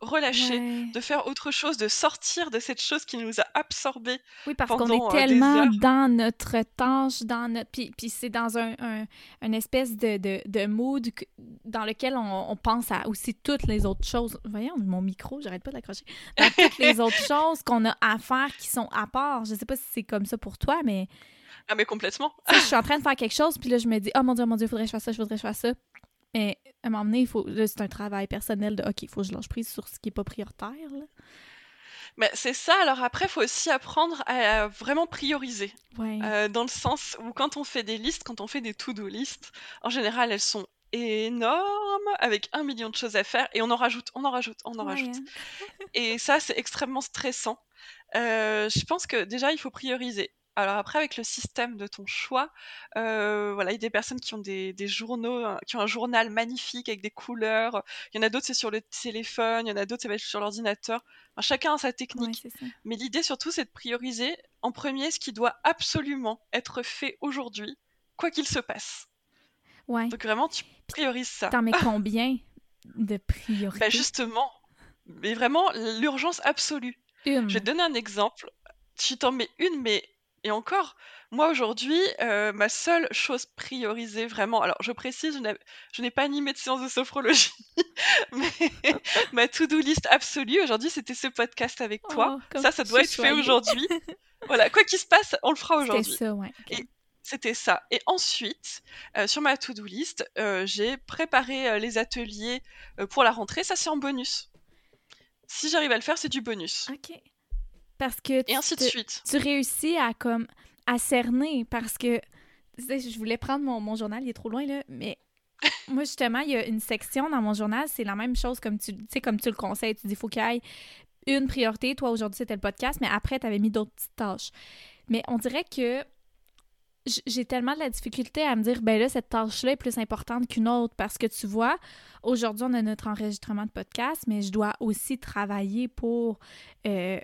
relâcher, de faire autre chose, de sortir de cette chose qui nous a absorbés. Oui, parce qu'on est euh, tellement dans notre tâche, dans notre... Puis, puis c'est dans un, un, espèce de, de, de, mood dans lequel on, on, pense à aussi toutes les autres choses. Voyons, mon micro, j'arrête pas d'accrocher. toutes les autres choses qu'on a à faire qui sont à part. Je sais pas si c'est comme ça pour toi, mais... Ah, mais complètement. je suis en train de faire quelque chose, puis là, je me dis, oh mon Dieu, mon Dieu, faudrait que je fasse ça, je voudrais que je fasse ça. Mais à un moment donné, il faut, c'est un travail personnel de OK, il faut que je lâche prise sur ce qui n'est pas prioritaire. Mais c'est ça. Alors après, il faut aussi apprendre à vraiment prioriser. Euh, dans le sens où quand on fait des listes, quand on fait des to-do listes, en général, elles sont énormes, avec un million de choses à faire, et on en rajoute, on en rajoute, on en rajoute. et ça, c'est extrêmement stressant. Euh, je pense que déjà, il faut prioriser. Alors après, avec le système de ton choix, euh, voilà, il y a des personnes qui ont des, journaux, hein, qui ont un journal magnifique avec des couleurs. Il y en a d'autres, c'est sur le téléphone. Il y en a d'autres, ça va être sur l'ordinateur. chacun a sa technique. Mais l'idée surtout, c'est de prioriser en premier ce qui doit absolument être fait aujourd'hui, quoi qu'il se passe. Ouais. Donc vraiment, tu priorises ça. T'en mets combien de priorités? Bah Justement, mais vraiment l'urgence absolue. Je vais te donner un exemple. Tu t'en mets une, mais et encore, moi aujourd'hui, euh, ma seule chose priorisée vraiment, alors je précise, je n'ai pas animé de séance de sophrologie, mais ma to-do list absolue aujourd'hui, c'était ce podcast avec toi. Oh, ça, ça doit être fait aujourd'hui. voilà, quoi qu'il se passe, on le fera aujourd'hui. C'était ça, ouais. C'était ça. Et ensuite, euh, sur ma to-do list, euh, j'ai préparé les ateliers pour la rentrée. Ça, c'est en bonus. Si j'arrive à le faire, c'est du bonus. Ok. Parce que et ainsi de suite. Tu réussis à comme à cerner parce que je voulais prendre mon, mon, journal, il est trop loin là, mais moi justement, il y a une section dans mon journal, c'est la même chose comme tu sais comme tu le conseilles, tu dis faut qu'il y ait une priorité, toi aujourd'hui c'était le podcast, mais après tu avais mis d'autres petites tâches. Mais on dirait que j'ai tellement de la difficulté à me dire, ben là, cette tâche-là est plus importante qu'une autre parce que tu vois, aujourd'hui, on a notre enregistrement de podcast, mais je dois aussi travailler pour. Euh,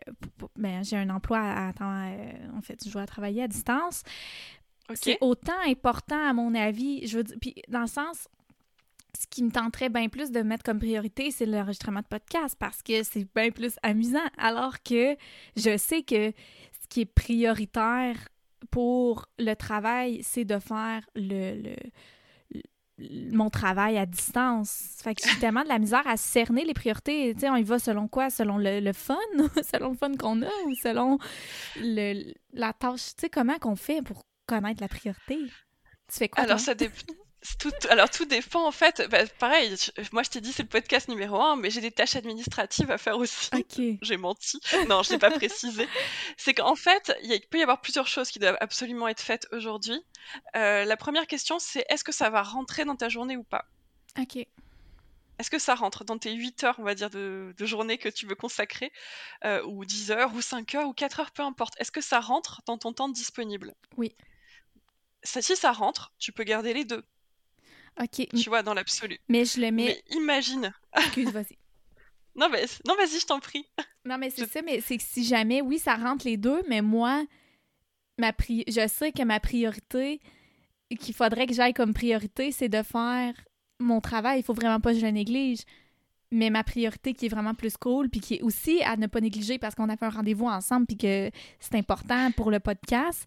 ben, j'ai un emploi à, temps. Euh, en fait, je dois travailler à distance. C'est autant important, à mon avis. Je veux dire, puis dans le sens, ce qui me tenterait bien plus de mettre comme priorité, c'est l'enregistrement de podcast parce que c'est bien plus amusant. Alors que je sais que ce qui est prioritaire pour le travail, c'est de faire le, mon travail à distance. Fait que j'ai tellement de la misère à cerner les priorités. Tu sais, on y va selon quoi? Selon le, fun? selon le fun qu'on a ou selon le, la tâche? Tu sais, comment qu'on fait pour connaître la priorité? Tu fais quoi? Alors, ça dépend. Tout, alors tout dépend en fait. Bah, pareil, moi je t'ai dit c'est le podcast numéro un, mais j'ai des tâches administratives à faire aussi. J'ai menti. Non, je l'ai pas précisé. C'est qu'en fait, il peut y avoir plusieurs choses qui doivent absolument être faites aujourd'hui. Euh, la première question, c'est est-ce que ça va rentrer dans ta journée ou pas? Ok. Est-ce que ça rentre dans tes 8 heures, on va dire, de, journée que tu veux consacrer, euh, ou 10 heures, ou 5 heures, ou 4 heures, peu importe. Est-ce que ça rentre dans ton temps disponible? Oui. Ça, si ça rentre, tu peux garder les deux. Ok. Tu vois, dans l'absolu. Mais je le mets. Mais imagine. Excuse, vas-y. non, mais... non vas-y, je t'en prie. Non, mais c'est ça, mais c'est que si jamais, oui, ça rentre les deux, mais moi, ma pri... je sais que ma priorité, qu'il faudrait que j'aille comme priorité, c'est de faire mon travail. Il faut vraiment pas que je le néglige. Mais ma priorité qui est vraiment plus cool, puis qui est aussi à ne pas négliger parce qu'on a fait un rendez-vous ensemble, puis que c'est important pour le podcast,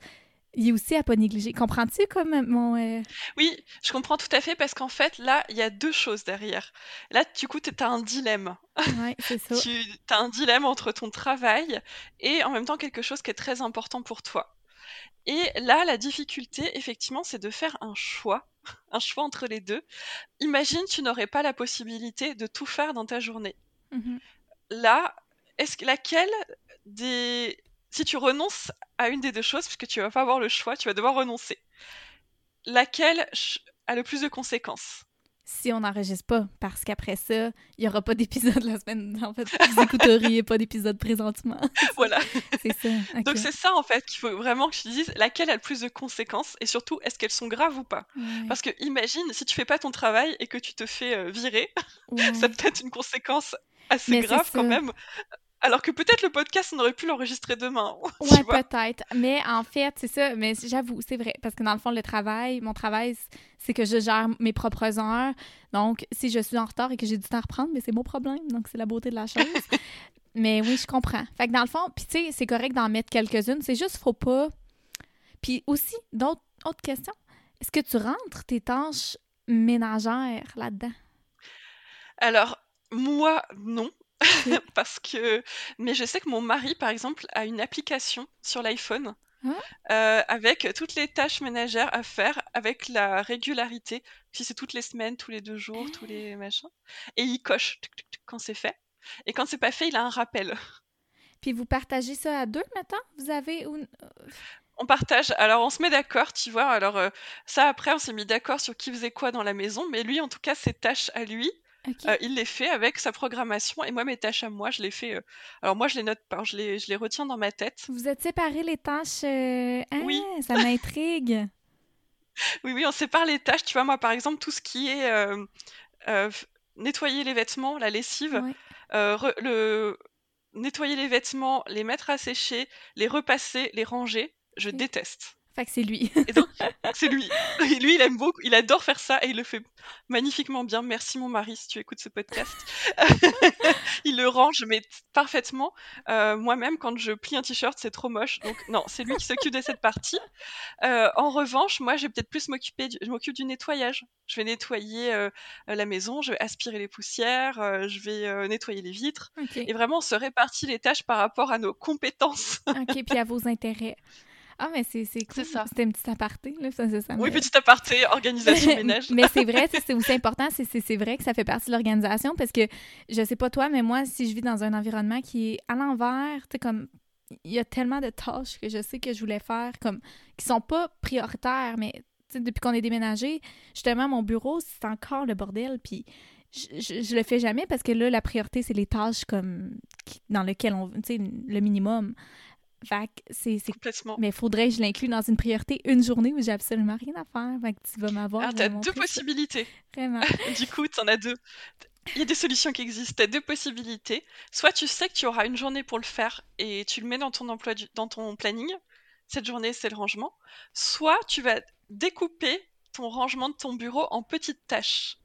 il est aussi à pas négliger. Comprends-tu comme mon. Euh, oui, je comprends tout à fait parce qu'en fait, là, il y a deux choses derrière. Là, du coup, tu as un dilemme. Oui, c'est ça. tu as un dilemme entre ton travail et en même temps quelque chose qui est très important pour toi. Et là, la difficulté, effectivement, c'est de faire un choix, un choix entre les deux. Imagine, tu n'aurais pas la possibilité de tout faire dans ta journée. Mm-hmm. Là, est-ce laquelle des si tu renonces à une des deux choses, puisque tu vas pas avoir le choix, tu vas devoir renoncer. Laquelle a le plus de conséquences? Si on n'enregistre pas, parce qu'après ça, il n'y aura pas d'épisode la semaine. En fait, vous écouteriez pas d'épisode présentement. voilà. c'est ça. Donc c'est ça en fait qu'il faut vraiment que tu dises laquelle a le plus de conséquences et surtout est-ce qu'elles sont graves ou pas? Parce que imagine si tu fais pas ton travail et que tu te fais euh, virer, ça peut être une conséquence assez grave quand même alors que peut-être le podcast, on aurait pu l'enregistrer demain. ouais, peut-être. Mais en fait, c'est ça. Mais j'avoue, c'est vrai. Parce que dans le fond, le travail, mon travail, c'est que je gère mes propres heures. Donc, si je suis en retard et que j'ai du temps à reprendre, mais c'est mon problème. Donc, c'est la beauté de la chose. mais oui, je comprends. Fait que dans le fond, puis tu sais, c'est correct d'en mettre quelques-unes. C'est juste, faut pas. Puis aussi, d'autres autres questions. Est-ce que tu rentres tes tâches ménagères là-dedans? Alors, moi, non. parce que mais je sais que mon mari par exemple a une application sur l'iPhone ah. euh, avec toutes les tâches ménagères à faire avec la régularité si c'est toutes les semaines tous les deux jours tous les machins et il coche quand c'est fait et quand c'est pas fait il a un rappel puis vous partagez ça à deux maintenant vous avez on partage. Alors, on se met d'accord, tu vois. Alors, euh, ça, après, on s'est mis d'accord sur qui faisait quoi dans la maison. Mais lui, en tout cas, ses tâches à lui, euh, il les fait avec sa programmation et moi mes tâches à moi je les fais. Euh, alors moi je les note pas, je les, je les retiens dans ma tête. Vous êtes séparés les tâches euh, Oui. Ah, ça m'intrigue. oui oui on sépare les tâches. Tu vois moi par exemple tout ce qui est nettoyer les vêtements, la lessive, le nettoyer les vêtements, les mettre à sécher, les repasser, les ranger, je déteste. Fait que c'est lui. et donc, c'est lui. lui, il aime beaucoup, il adore faire ça et il le fait magnifiquement bien. Merci mon mari si tu écoutes ce podcast. il le range mais parfaitement. Euh, moi-même, quand je plie un t-shirt, c'est trop moche. Donc non, c'est lui qui s'occupe de cette partie. Euh, en revanche, moi, je vais peut-être plus m'occuper, du... je m'occupe du nettoyage. Je vais nettoyer euh, la maison, je vais aspirer les poussières, je vais nettoyer les vitres. Et vraiment, on se répartit les tâches par rapport à nos compétences. ok, puis à vos intérêts. Ah, mais c'est cool. C'était un petit aparté, là. Ça, ça, oui, petit aparté, organisation ménage. mais c'est vrai, c'est aussi important, c'est vrai que ça fait partie de l'organisation parce que, je sais pas toi, mais moi, si je vis dans un environnement qui est à l'envers, tu sais, comme il y a tellement de tâches que je sais que je voulais faire, comme qui sont pas prioritaires, mais depuis qu'on est déménagé, justement, mon bureau, c'est encore le bordel, puis je, je, le fais jamais parce que là, la priorité, c'est les tâches comme dans lesquelles on, tu sais, le minimum. Fait c'est. Complètement. Mais faudrait que je l'inclue dans une priorité une journée où j'ai absolument rien à faire. Fait que tu vas m'avoir. Alors, t'as deux possibilités. Vraiment. du coup, t'en as deux. Il y a des solutions qui existent. T'as deux possibilités. Soit tu sais que tu auras une journée pour le faire et tu le mets dans ton emploi, dans ton planning. Cette journée, c'est le rangement. Soit tu vas découper ton rangement de ton bureau en petites tâches.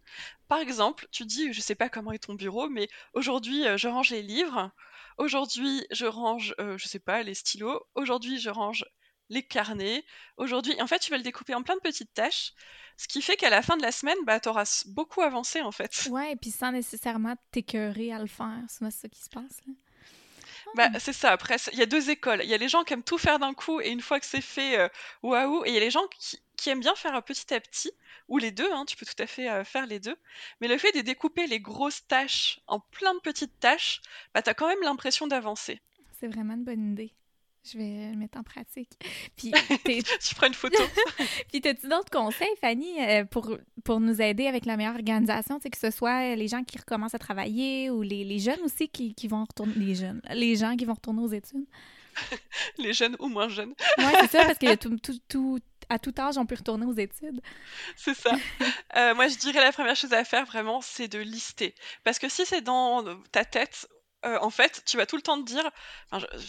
Par exemple, tu dis, je sais pas comment est ton bureau, mais aujourd'hui, euh, je range les livres. Aujourd'hui, je range, euh, je sais pas, les stylos. Aujourd'hui, je range les carnets. Aujourd'hui, en fait, tu vas le découper en plein de petites tâches, ce qui fait qu'à la fin de la semaine, bah, tu auras beaucoup avancé en fait. Ouais, et puis sans nécessairement t'écœurer à le faire, c'est ça qui se passe. Là. Bah, c'est ça. Après, il y a deux écoles. Il y a les gens qui aiment tout faire d'un coup et une fois que c'est fait, euh, waouh. Et il y a les gens qui, aiment bien faire petit à petit, ou les deux, hein, tu peux tout à fait euh, faire les deux. Mais le fait de découper les grosses tâches en plein de petites tâches, bah, tu as quand même l'impression d'avancer. C'est vraiment une bonne idée. Je vais le mettre en pratique. Puis, tu prends une photo. Puis, as-tu d'autres conseils, Fanny, euh, pour, pour nous aider avec la meilleure organisation, que ce soit les gens qui recommencent à travailler ou les, les jeunes aussi qui, qui, vont retourner, les jeunes, les gens qui vont retourner aux études? les jeunes ou moins jeunes. oui, c'est ça, parce que tout, tout, tout, à tout âge, on peut retourner aux études. C'est ça. Euh, moi, je dirais la première chose à faire, vraiment, c'est de lister. Parce que si c'est dans ta tête, euh, en fait, tu vas tout le temps te dire,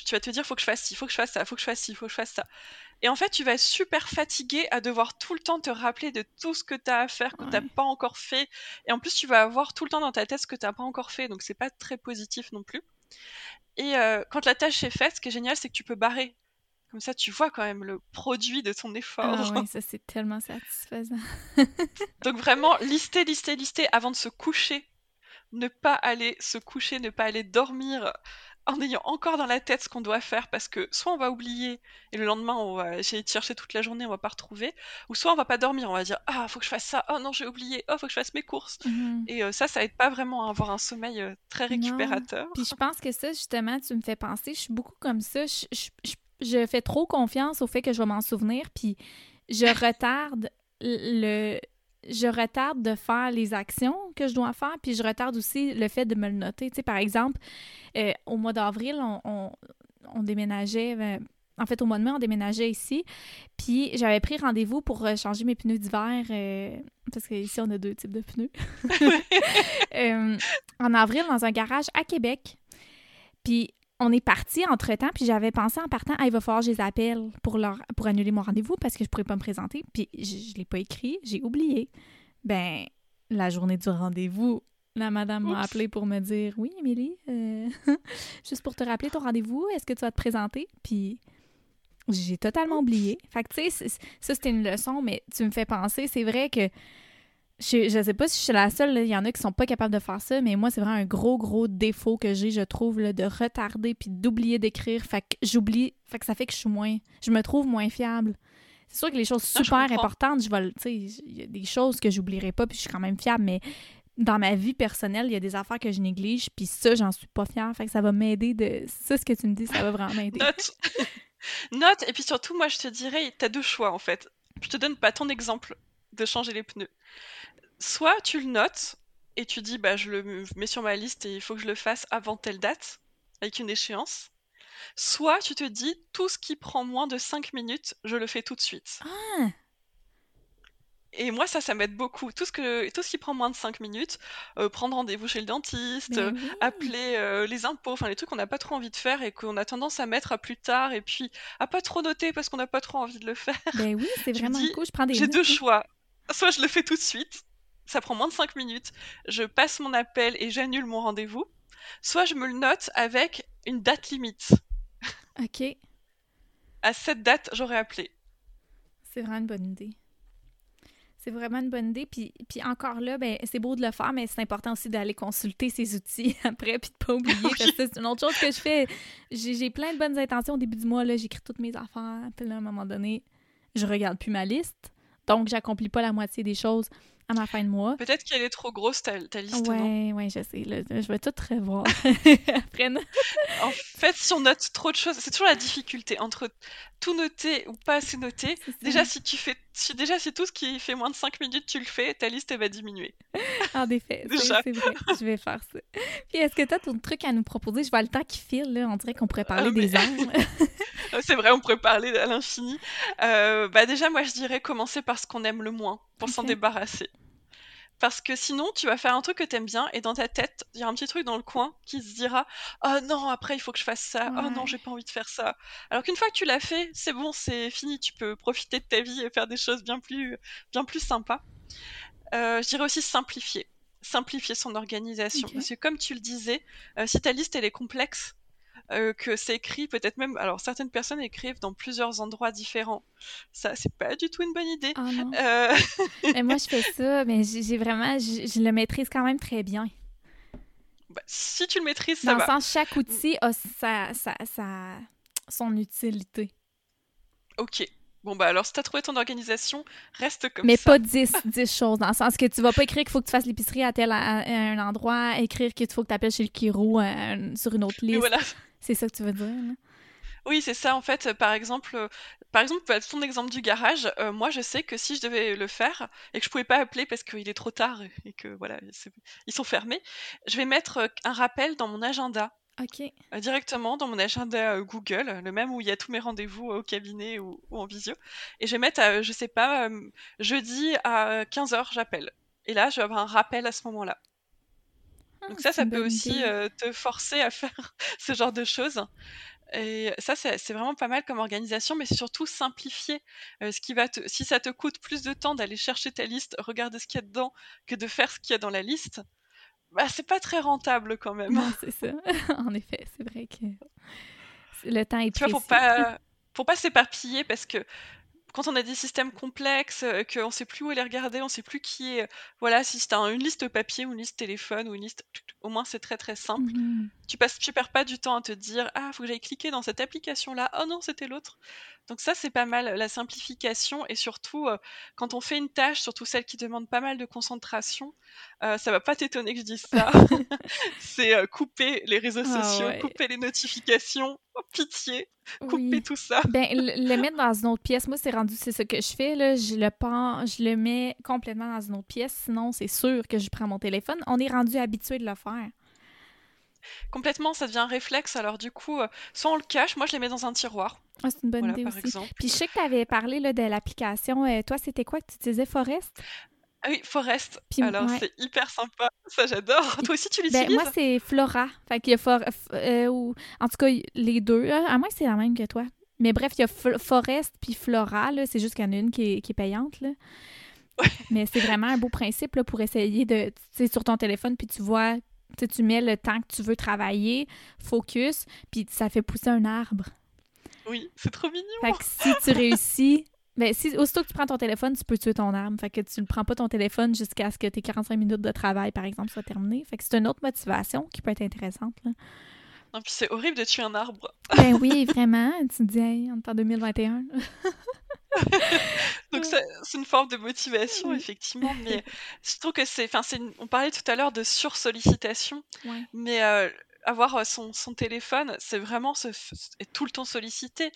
tu vas te dire, faut que je fasse ci, faut que je fasse ça, faut que je fasse ci, faut que je fasse ça. Et en fait, tu vas être super fatigué à devoir tout le temps te rappeler de tout ce que tu as à faire, que tu n'as pas encore fait. Et en plus, tu vas avoir tout le temps dans ta tête ce que tu n'as pas encore fait, donc c'est pas très positif non plus. Et euh, quand la tâche est faite, ce qui est génial, c'est que tu peux barrer. Comme ça, tu vois quand même le produit de ton effort. Ah oui, ça c'est tellement satisfaisant. donc vraiment, lister, lister, lister avant de se coucher ne pas aller se coucher, ne pas aller dormir en ayant encore dans la tête ce qu'on doit faire parce que soit on va oublier et le lendemain on va essayer de chercher toute la journée, on va pas retrouver, ou soit on va pas dormir, on va dire ah faut que je fasse ça, oh non j'ai oublié, oh faut que je fasse mes courses. Mhm. Et euh, ça, ça aide pas vraiment à avoir un sommeil euh, très récupérateur. Puis je pense que ça justement, tu me fais penser, je suis beaucoup comme ça, je, je fais trop confiance au fait que je vais m'en souvenir, puis je retarde le je retarde de faire les actions que je dois faire, puis je retarde aussi le fait de me le noter. Tu sais, par exemple, euh, au mois d'avril, on, déménageait. Euh, en fait, au mois de mai, on déménageait ici. Puis j'avais pris rendez-vous pour euh, changer mes pneus d'hiver, parce qu'ici, on a deux types de pneus. en avril, dans un garage à Québec. Puis on est parti entre-temps, puis j'avais pensé en partant, il va falloir que je les appelle pour, leur, pour annuler mon rendez-vous parce que je pourrais pas me présenter. Puis je, ne l'ai pas écrit, j'ai oublié. Ben, la journée du rendez-vous, la madame m'a appelé pour me dire Oui, Émilie, euh, juste pour te rappeler ton rendez-vous, est-ce que tu vas te présenter? Puis j'ai totalement oublié. Fait que, tu sais, ça, c'était une leçon, mais tu me fais penser, c'est vrai que je, je sais pas si je suis la seule, il y en a qui sont pas capables de faire ça, mais moi, c'est vraiment un gros, gros défaut que j'ai, je trouve, de retarder puis d'oublier d'écrire. Fait que j'oublie, fait que ça fait que je suis moins, je me trouve moins fiable. C'est sûr que les choses ah, super importantes, je vais, tu sais, il y a des choses que j'oublierai pas puis je suis quand même fiable, mais dans ma vie personnelle, il y a des affaires que je néglige puis ça, j'en suis pas fière. Fait que ça va m'aider de, ça, ce que tu me dis, ça va vraiment m'aider. Note. Note, et puis surtout, moi, je te dirais, tu as deux choix, en fait. Je te donne pas ton exemple de changer les pneus soit tu le notes et tu dis bah je le mets sur ma liste et il faut que je le fasse avant telle date avec une échéance. Soit tu te dis tout ce qui prend moins de 5 minutes, je le fais tout de suite. Ah. Et moi, ça, ça m'aide beaucoup. Tout ce, que, tout ce qui prend moins de 5 minutes, euh, prendre rendez-vous chez le dentiste, appeler euh, les impôts, enfin les trucs qu'on n'a pas trop envie de faire et qu'on a tendance à mettre à plus tard et puis à pas trop noter parce qu'on n'a pas trop envie de le faire. Ben oui, c'est vraiment cool. Je prends des J'ai deux choix. Soit je le fais tout de suite, ça prend moins de 5 minutes, je passe mon appel et j'annule mon rendez-vous, soit je me le note avec une date limite. Ok. À cette date, j'aurais appelé. C'est vraiment une bonne idée. C'est vraiment une bonne idée. Puis, puis encore là, ben, c'est beau de le faire, mais c'est important aussi d'aller consulter ces outils après, puis de pas oublier. c'est une autre chose que je fais. J'ai plein de bonnes intentions au début du mois. J'écris toutes mes affaires. Puis là, à un moment donné, je regarde plus ma liste. Donc, j'accomplis pas la moitié des choses à ma fin de mois. Peut-être qu'elle est trop grosse, ta, ta liste, ouais, non? Ouais, je sais. je vais tout revoir après. en fait, si on note trop de choses, c'est toujours la difficulté entre tout noter ou pas assez noter. Déjà, si tu fais, si, déjà, si tout ce qui fait moins de 5 minutes, tu le fais, ta liste, elle va diminuer. En effet, c'est vrai. Je vais faire ça. Puis, est-ce que tu as ton truc à nous proposer? Je vois le temps qui file, là. On dirait qu'on pourrait parler ah, des heures. c'est vrai, on pourrait parler à l'infini. Euh, bah déjà, moi, je dirais commencer par ce qu'on aime le moins, pour s'en débarrasser. Parce que sinon, tu vas faire un truc que t'aimes bien et dans ta tête, il y a un petit truc dans le coin qui se dira Oh non, après il faut que je fasse ça. Oh non, j'ai pas envie de faire ça. Alors qu'une fois que tu l'as fait, c'est bon, c'est fini. Tu peux profiter de ta vie et faire des choses bien plus, bien plus sympas. Euh, je dirais aussi simplifier. Simplifier son organisation. Parce que comme tu le disais, euh, si ta liste elle est complexe, euh, que c'est écrit peut-être même. Alors certaines personnes écrivent dans plusieurs endroits différents. Ça, c'est pas du tout une bonne idée. Ah non. Euh, mais moi, je fais ça, mais j'ai vraiment, je, le maîtrise quand même très bien. Bah, si tu le maîtrises, ça dans va. Dans le sens, chaque outil a sa, sa, sa, son utilité. Ok. Bon, bah alors, si t'as trouvé ton organisation, reste comme mais ça. Mais pas 10, 10 choses, dans le sens que tu vas pas écrire qu'il faut que tu fasses l'épicerie à tel un endroit, écrire qu'il faut que tu appelles chez le Kiro euh, sur une autre liste. Voilà. C'est ça que tu veux dire, là? Oui, c'est ça en fait. Par exemple, euh, par exemple, ton exemple du garage, euh, moi je sais que si je devais le faire et que je pouvais pas appeler parce qu'il est trop tard et que voilà, ils sont fermés, je vais mettre un rappel dans mon agenda. Ok. directement dans mon agenda Google, le même où il y a tous mes rendez-vous au cabinet ou, en visio. Et je vais mettre, je sais pas, jeudi à 15h, j'appelle. Et là, je vais avoir un rappel à ce moment-là. Ah, Donc ça, ça peut aussi te forcer à faire ce genre de choses. Et ça, c'est vraiment pas mal comme organisation, mais surtout simplifier. ce qui va te, si ça te coûte plus de temps d'aller chercher ta liste, regarder ce qu'il y a dedans, que de faire ce qu'il y a dans la liste, bah, c'est pas très rentable quand même. Non, c'est ça. en effet, c'est vrai que le temps est Tu vois, faut pas, faut pas s'éparpiller parce que quand on a des systèmes complexes, euh, qu'on sait plus où les regarder, on sait plus qui est. Voilà, si c'est une liste papier ou une liste téléphone ou une liste. Au moins, c'est très très simple. Mmh tu, passes, tu perds pas du temps à te dire Ah, faut que j'aille cliquer dans cette application-là. Oh non, c'était l'autre. Donc, ça, c'est pas mal, la simplification. Et surtout, euh, quand on fait une tâche, surtout celle qui demande pas mal de concentration, euh, ça va pas t'étonner que je dise ça. c'est couper les réseaux ah sociaux, couper les notifications. Oh, pitié couper tout ça. ben, le, mettre dans une autre pièce, moi, c'est rendu, c'est ce que je fais, là. Je le prends, je le mets complètement dans une autre pièce, sinon, c'est sûr que je prends mon téléphone. On est rendu habitué de le faire. Complètement, ça devient un réflexe. Alors, du coup, euh, soit on le cache, moi, je les mets dans un tiroir. Ah, c'est une bonne idée aussi. Puis, je sais que tu avais parlé là, de l'application. Euh, toi, c'était quoi que tu utilisais, Forest? Ah oui, Forest. Alors, c'est hyper sympa. Ça, j'adore. Toi aussi, tu ben, l'utilises? moi, c'est Flora. Fait qu'il y a For... Euh, ou... En tout cas, les deux. À moins que c'est la même que toi. Mais bref, il y a Forest puis Flora. C'est juste qu'il y en a une qui est, payante. Là. Mais c'est vraiment un beau principe là, pour essayer de... Tu sais, sur ton téléphone, puis tu vois... Tu mets le temps que tu veux travailler, focus, puis ça fait pousser un arbre. Oui, c'est trop mignon. Fait que si tu réussis mais ben, si, aussitôt que tu prends ton téléphone, tu peux tuer ton arme. Fait que tu ne prends pas ton téléphone jusqu'à ce que tes 45 minutes de travail, par exemple, soient terminées. Fait que c'est une autre motivation qui peut être intéressante. Là. Non, puis c'est horrible de tuer un arbre. ben oui, vraiment. Tu te dis, hey, on est en 2021. Donc c'est une forme de motivation, effectivement. Mais je trouve que c'est... Enfin, on parlait tout à l'heure de sursollicitation. Mais... Euh, avoir son, téléphone, c'est vraiment se, tout le temps sollicité.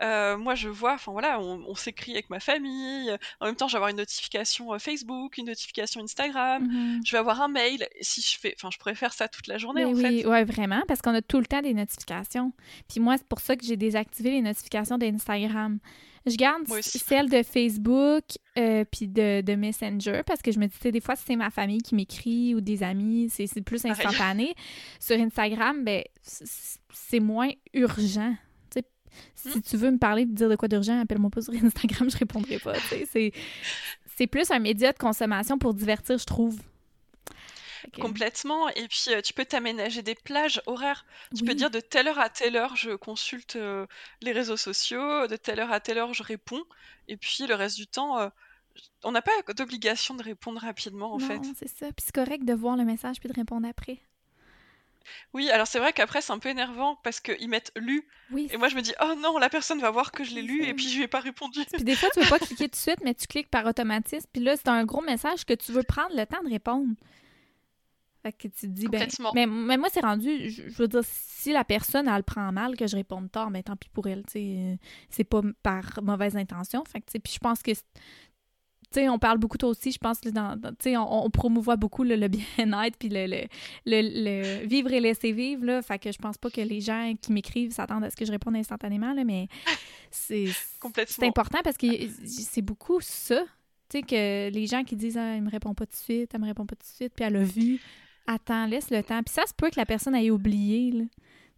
moi, je vois, enfin voilà, on, s'écrit avec ma famille. En même temps, je vais avoir une notification Facebook, une notification Instagram. Mmh je vais avoir un mail. Si je fais, enfin, je pourrais faire ça toute la journée. en oui, ouais, vraiment, parce qu'on a tout le temps des notifications. Puis moi, c'est pour ça que j'ai désactivé les notifications d'Instagram. Je garde celle de Facebook euh, puis de, Messenger parce que je me dis, des fois, si c'est ma famille qui m'écrit ou des amis, c'est plus instantané. Sur Instagram, ben, c'est moins urgent. Si hmm? tu veux me parler de dire de quoi d'urgent, appelle-moi pas sur Instagram, je répondrai pas. C'est plus un média de consommation pour divertir, je trouve. Complètement. Et puis, tu peux t'aménager des plages horaires. Tu peux dire de telle heure à telle heure, je consulte les réseaux sociaux, de telle heure à telle heure, je réponds. Et puis, le reste du temps, on n'a pas d'obligation de répondre rapidement, en fait. c'est ça. Puis c'est correct de voir le message puis de répondre après. Oui, alors c'est vrai qu'après, c'est un peu énervant parce qu'ils mettent lu. Oui. Et moi, je me dis, oh non, la personne va voir que je l'ai lu et puis je lui ai pas répondu. Puis des fois, tu veux pas cliquer tout de suite, mais tu cliques par automatisme. Puis là, c'est un gros message que tu veux prendre le temps de répondre. Fait que tu te dis, ben, mais, mais, moi, c'est rendu, je, veux dire, si la personne, elle prend mal que je réponde tard, mais ben, tant pis pour elle, tu sais, c'est pas par mauvaise intention. Fait que, tu sais, puis je pense que, tu sais, on parle beaucoup toi aussi, je pense, dans, tu sais, on, promouvoit beaucoup le, bien-être, puis le, le, le, vivre et laisser vivre, là. Fait que je pense pas que les gens qui m'écrivent s'attendent à ce que je réponde instantanément, là, mais c'est important parce que c'est beaucoup ça. Tu sais, que les gens qui disent, ah, elle me répond pas tout de suite, elle me répond pas tout de suite, puis elle a vu, Attends, laisse le temps. Puis ça se peut que la personne ait oublié, là.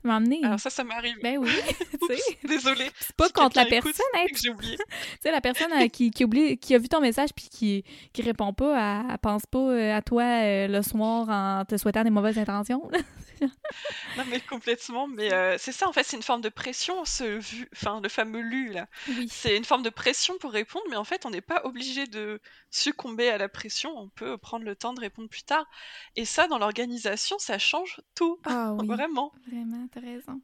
M'emmener. Alors ça, ça m'arrive. Ben oui, tu sais. Désolée. C'est pas contre la personne, hein. J'ai oublié. tu sais, la personne euh, qui, qui, oublie, qui a vu ton message puis qui, qui répond pas, elle, pense pas euh, à toi euh, le soir en te souhaitant des mauvaises intentions. non, mais complètement. Mais euh, c'est ça, en fait, c'est une forme de pression, ce vu, enfin, le fameux lu, là. C'est une forme de pression pour répondre, mais en fait, on n'est pas obligé de succomber à la pression. On peut prendre le temps de répondre plus tard. Et ça, dans l'organisation, ça change tout. Ah oui. Vraiment. Vraiment, t'as raison.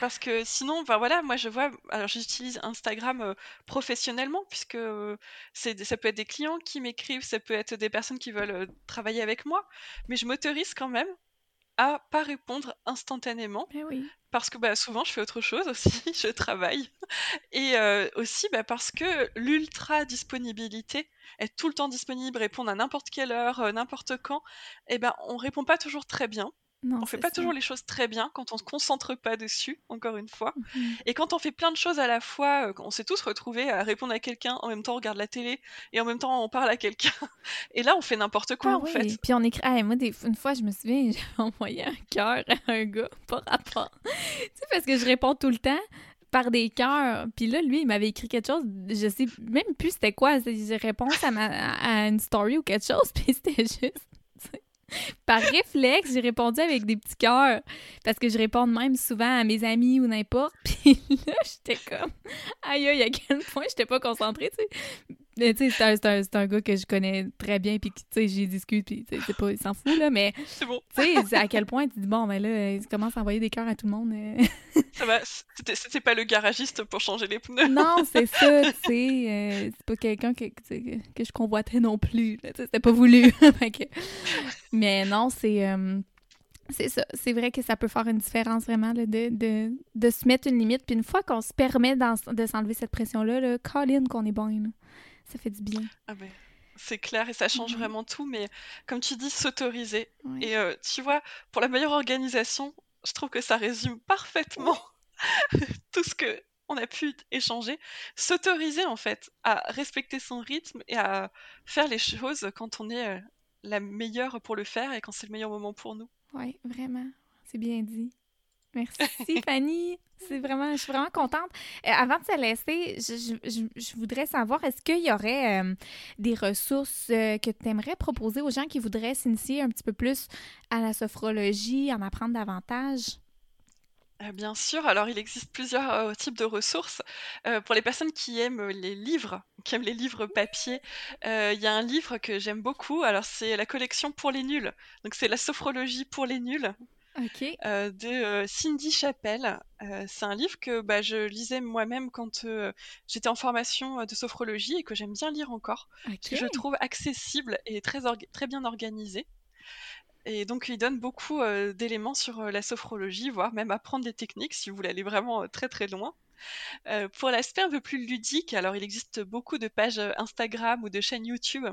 Parce que sinon, bah voilà, moi je vois, alors j'utilise Instagram euh, professionnellement puisque euh, c'est, ça peut être des clients qui m'écrivent, ça peut être des personnes qui veulent euh, travailler avec moi, mais je m'autorise quand même à pas répondre instantanément Eh oui. parce que bah, souvent je fais autre chose aussi, je travaille, et aussi bah, parce que l'ultra disponibilité, être tout le temps disponible, répondre à n'importe quelle heure, n'importe quand, et eh ben on répond pas toujours très bien. Non, On fait pas ça. toujours les choses très bien quand on se concentre pas dessus, encore une fois. Mhm. Et quand on fait plein de choses à la fois, euh, on s'est tous retrouvés à répondre à quelqu'un, en même temps on regarde la télé, et en même temps on parle à quelqu'un. Et là on fait n'importe quoi Ah en oui. fait. Puis on écrit. Ah, moi, des... une fois, je me souviens, j'ai envoyé un cœur à un gars par rapport. tu sais, parce que je réponds tout le temps par des cœurs. Puis là, lui, il m'avait écrit quelque chose. Je sais même plus c'était quoi. C'est une réponse à, ma... à une story ou quelque chose. Puis c'était juste. Par réflexe, j'ai répondu avec des petits cœurs. Parce que je réponds même souvent à mes amis ou n'importe. Puis là, j'étais comme. Aïe, aïe, à quel point j'étais pas concentrée, tu sais. Mais tu sais, c'est un, un- un gars que je connais très bien, puis tu sais, j'y discute, puis tu sais, pas, il s'en fout, là, mais C'est bon, tu sais, à quel point tu dis, bon, ben là, il commence à envoyer des cœurs à tout le monde. euh. ça va. C'était pas le garagiste pour changer les pneus. non, c'est ça, tu sais, euh, c'est pas quelqu'un que, que, je convoitais non plus, c'était pas voulu. Mais non, c'est... euh, c'est ça. C'est vrai que ça peut faire une différence vraiment là, de, de, de se mettre une limite. Puis une fois qu'on se permet de s'enlever cette pression-là, là, call in qu'on est bon. là. Ça fait du bien. Ah ben, c'est clair et ça change Mhm. vraiment tout, mais comme tu dis, s'autoriser. Et euh, tu vois, pour la meilleure organisation, je trouve que ça résume parfaitement tout ce que on a pu échanger. S'autoriser en fait à respecter son rythme et à faire les choses quand on est euh, la meilleure pour le faire et quand c'est le meilleur moment pour nous. Oui, vraiment. C'est bien dit. Merci, Fanny. C'est vraiment, je suis vraiment contente. Euh, avant de se laisser, je, je- je- je voudrais savoir, est-ce qu'il y aurait euh, des ressources euh, que tu aimerais proposer aux gens qui voudraient s'initier un petit peu plus à la sophrologie, en apprendre davantage? Bien sûr, alors il existe plusieurs euh, types de ressources. Euh, pour les personnes qui aiment les livres, qui aiment les livres papier, euh, il y a un livre que j'aime beaucoup. Alors c'est la collection pour les nuls. Donc c'est la sophrologie pour les nuls OK. euh, de euh, Cindy Chappell. Euh, c'est un livre que bah, je lisais moi-même quand j'étais en formation de sophrologie et que j'aime bien lire encore, que je trouve accessible et très, très bien organisé. Et donc, il donne beaucoup euh, d'éléments sur euh, la sophrologie, voire même apprendre des techniques si vous voulez aller vraiment euh, très très loin. Pour l'aspect un peu plus ludique, alors il existe beaucoup de pages Instagram ou de chaînes YouTube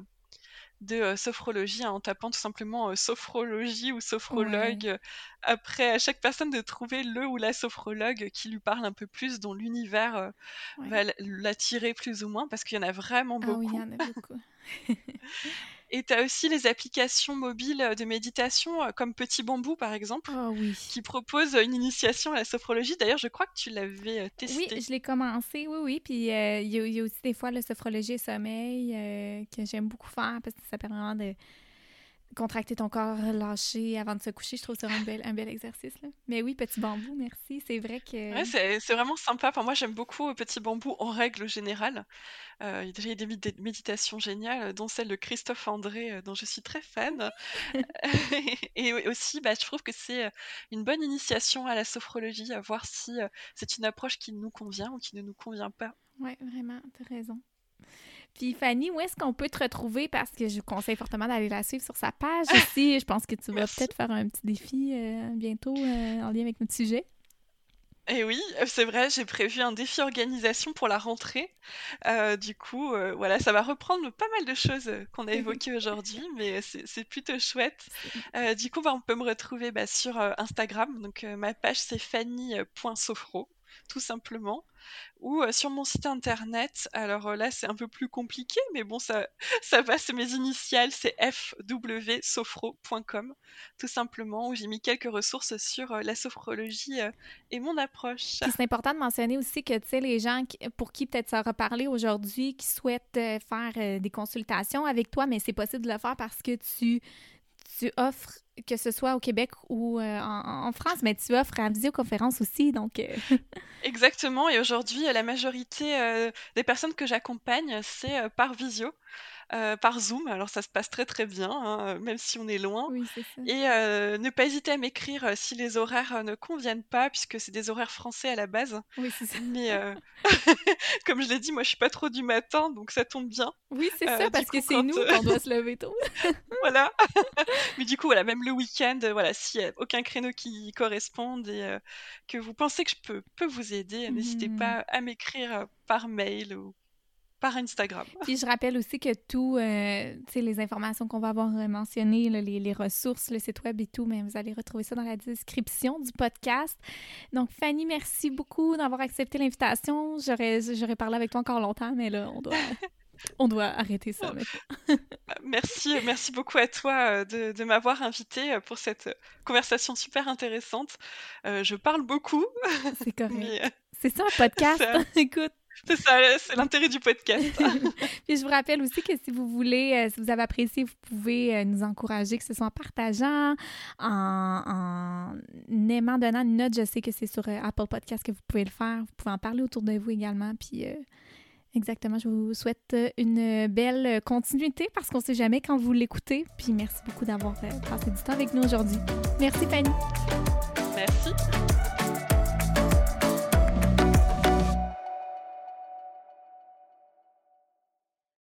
de euh, sophrologie hein, en tapant tout simplement euh, sophrologie ou sophrologue. Après, à chaque personne de trouver le ou la sophrologue qui lui parle un peu plus, dont l'univers euh, Ouais. va l'attirer plus ou moins, parce qu'il y en a vraiment Ah oui, il y beaucoup. en a beaucoup. Et tu as aussi les applications mobiles euh, de méditation, euh, comme Petit Bambou par exemple, Ah oui. qui proposent une initiation à la sophrologie. D'ailleurs, je crois que tu l'avais euh, Oui, testé. je l'ai commencé, oui, oui. Puis euh, il y, a- il y a aussi des fois le sophrologie et sommeil euh, que j'aime beaucoup faire parce que ça permet vraiment de contracter ton corps, relâcher avant de se coucher. Je trouve ça vraiment un bel, un bel exercice. Là. Mais oui, petit bambou, merci. C'est vrai que. Ouais, c'est vraiment sympa. Enfin, moi, j'aime beaucoup euh, Petit Bambou en règle générale. Euh, il y a des médi- méditations géniales, dont celle de Christophe André, euh, dont je suis très fan. Et aussi, bah, je trouve que c'est une bonne initiation à la sophrologie, à voir si c'est une approche qui nous convient ou qui ne nous convient pas. Oui, vraiment, t'as raison. Puis Fanny, où est-ce qu'on peut te retrouver? Parce que je vous conseille fortement d'aller la suivre sur sa page aussi. Je pense que tu vas peut-être faire un petit défi euh, bientôt euh, en lien avec notre sujet. Et oui, euh, c'est vrai, j'ai prévu un défi organisation pour la rentrée. Euh, du coup, euh, voilà, ça va reprendre pas mal de choses qu'on a évoquées aujourd'hui, mais c'est plutôt chouette. Euh, du coup, bah, on peut me retrouver bah, sur Instagram. Donc, ma page, c'est fanny.sophro, tout simplement. Ou euh, sur mon site internet. Alors euh, là, c'est un peu plus compliqué, mais bon, ça, ça va, c'est mes initiales, c'est fwsophro.com, tout simplement, où j'ai mis quelques ressources sur euh, la sophrologie et mon approche. C'est important de mentionner aussi que, tu sais, les gens qui- pour qui peut-être ça parlé aujourd'hui, qui souhaitent faire des consultations avec toi, mais c'est possible de le faire parce que tu tu offres que ce soit au Québec ou euh, en, France, mais tu offres en visioconférence aussi, donc... Euh. Exactement, et aujourd'hui, la majorité euh, des personnes que j'accompagne, c'est par visio. Euh, par Zoom. Alors ça se passe très très bien, hein, même si on est loin. Et euh, ne pas hésiter à m'écrire euh, si les horaires ne conviennent pas, puisque c'est des horaires français à la base. Oui, c'est ça. Mais comme je l'ai dit, moi je suis pas trop du matin, donc ça tombe bien. Oui, c'est ça, parce que c'est nous qu'on doit se lever tôt. voilà. Mais du coup, voilà, même le week-end, voilà, s'il n'y a aucun créneau qui corresponde et que vous pensez que je peux, peux vous aider, n'hésitez mmh. pas à m'écrire par mail ou par Instagram. Puis je rappelle aussi que tout, euh, les informations qu'on va avoir mentionnées, les, les, ressources, le site web et tout, mais vous allez retrouver ça dans la description du podcast. Donc Fanny, merci beaucoup d'avoir accepté l'invitation. J'aurais, j'aurais parlé avec toi encore longtemps, mais là, on doit... On doit arrêter ça merci, merci beaucoup à toi euh, de, de m'avoir invité euh, pour cette conversation super intéressante. Euh, je parle beaucoup. C'est correct. C'est ça un podcast. Écoute, c'est ça, c'est l'intérêt du podcast. Puis je vous rappelle aussi que si vous voulez, euh, si vous avez apprécié, vous pouvez euh, nous encourager, que ce soit en partageant, en, en aimant, donnant une note. Je sais que c'est sur euh, Apple Podcast que vous pouvez le faire. Vous pouvez en parler autour de vous également. Puis exactement, je vous souhaite une belle continuité parce qu'on ne sait jamais quand vous l'écoutez. Puis merci beaucoup d'avoir passé du temps avec nous aujourd'hui. Merci Fanny. Merci.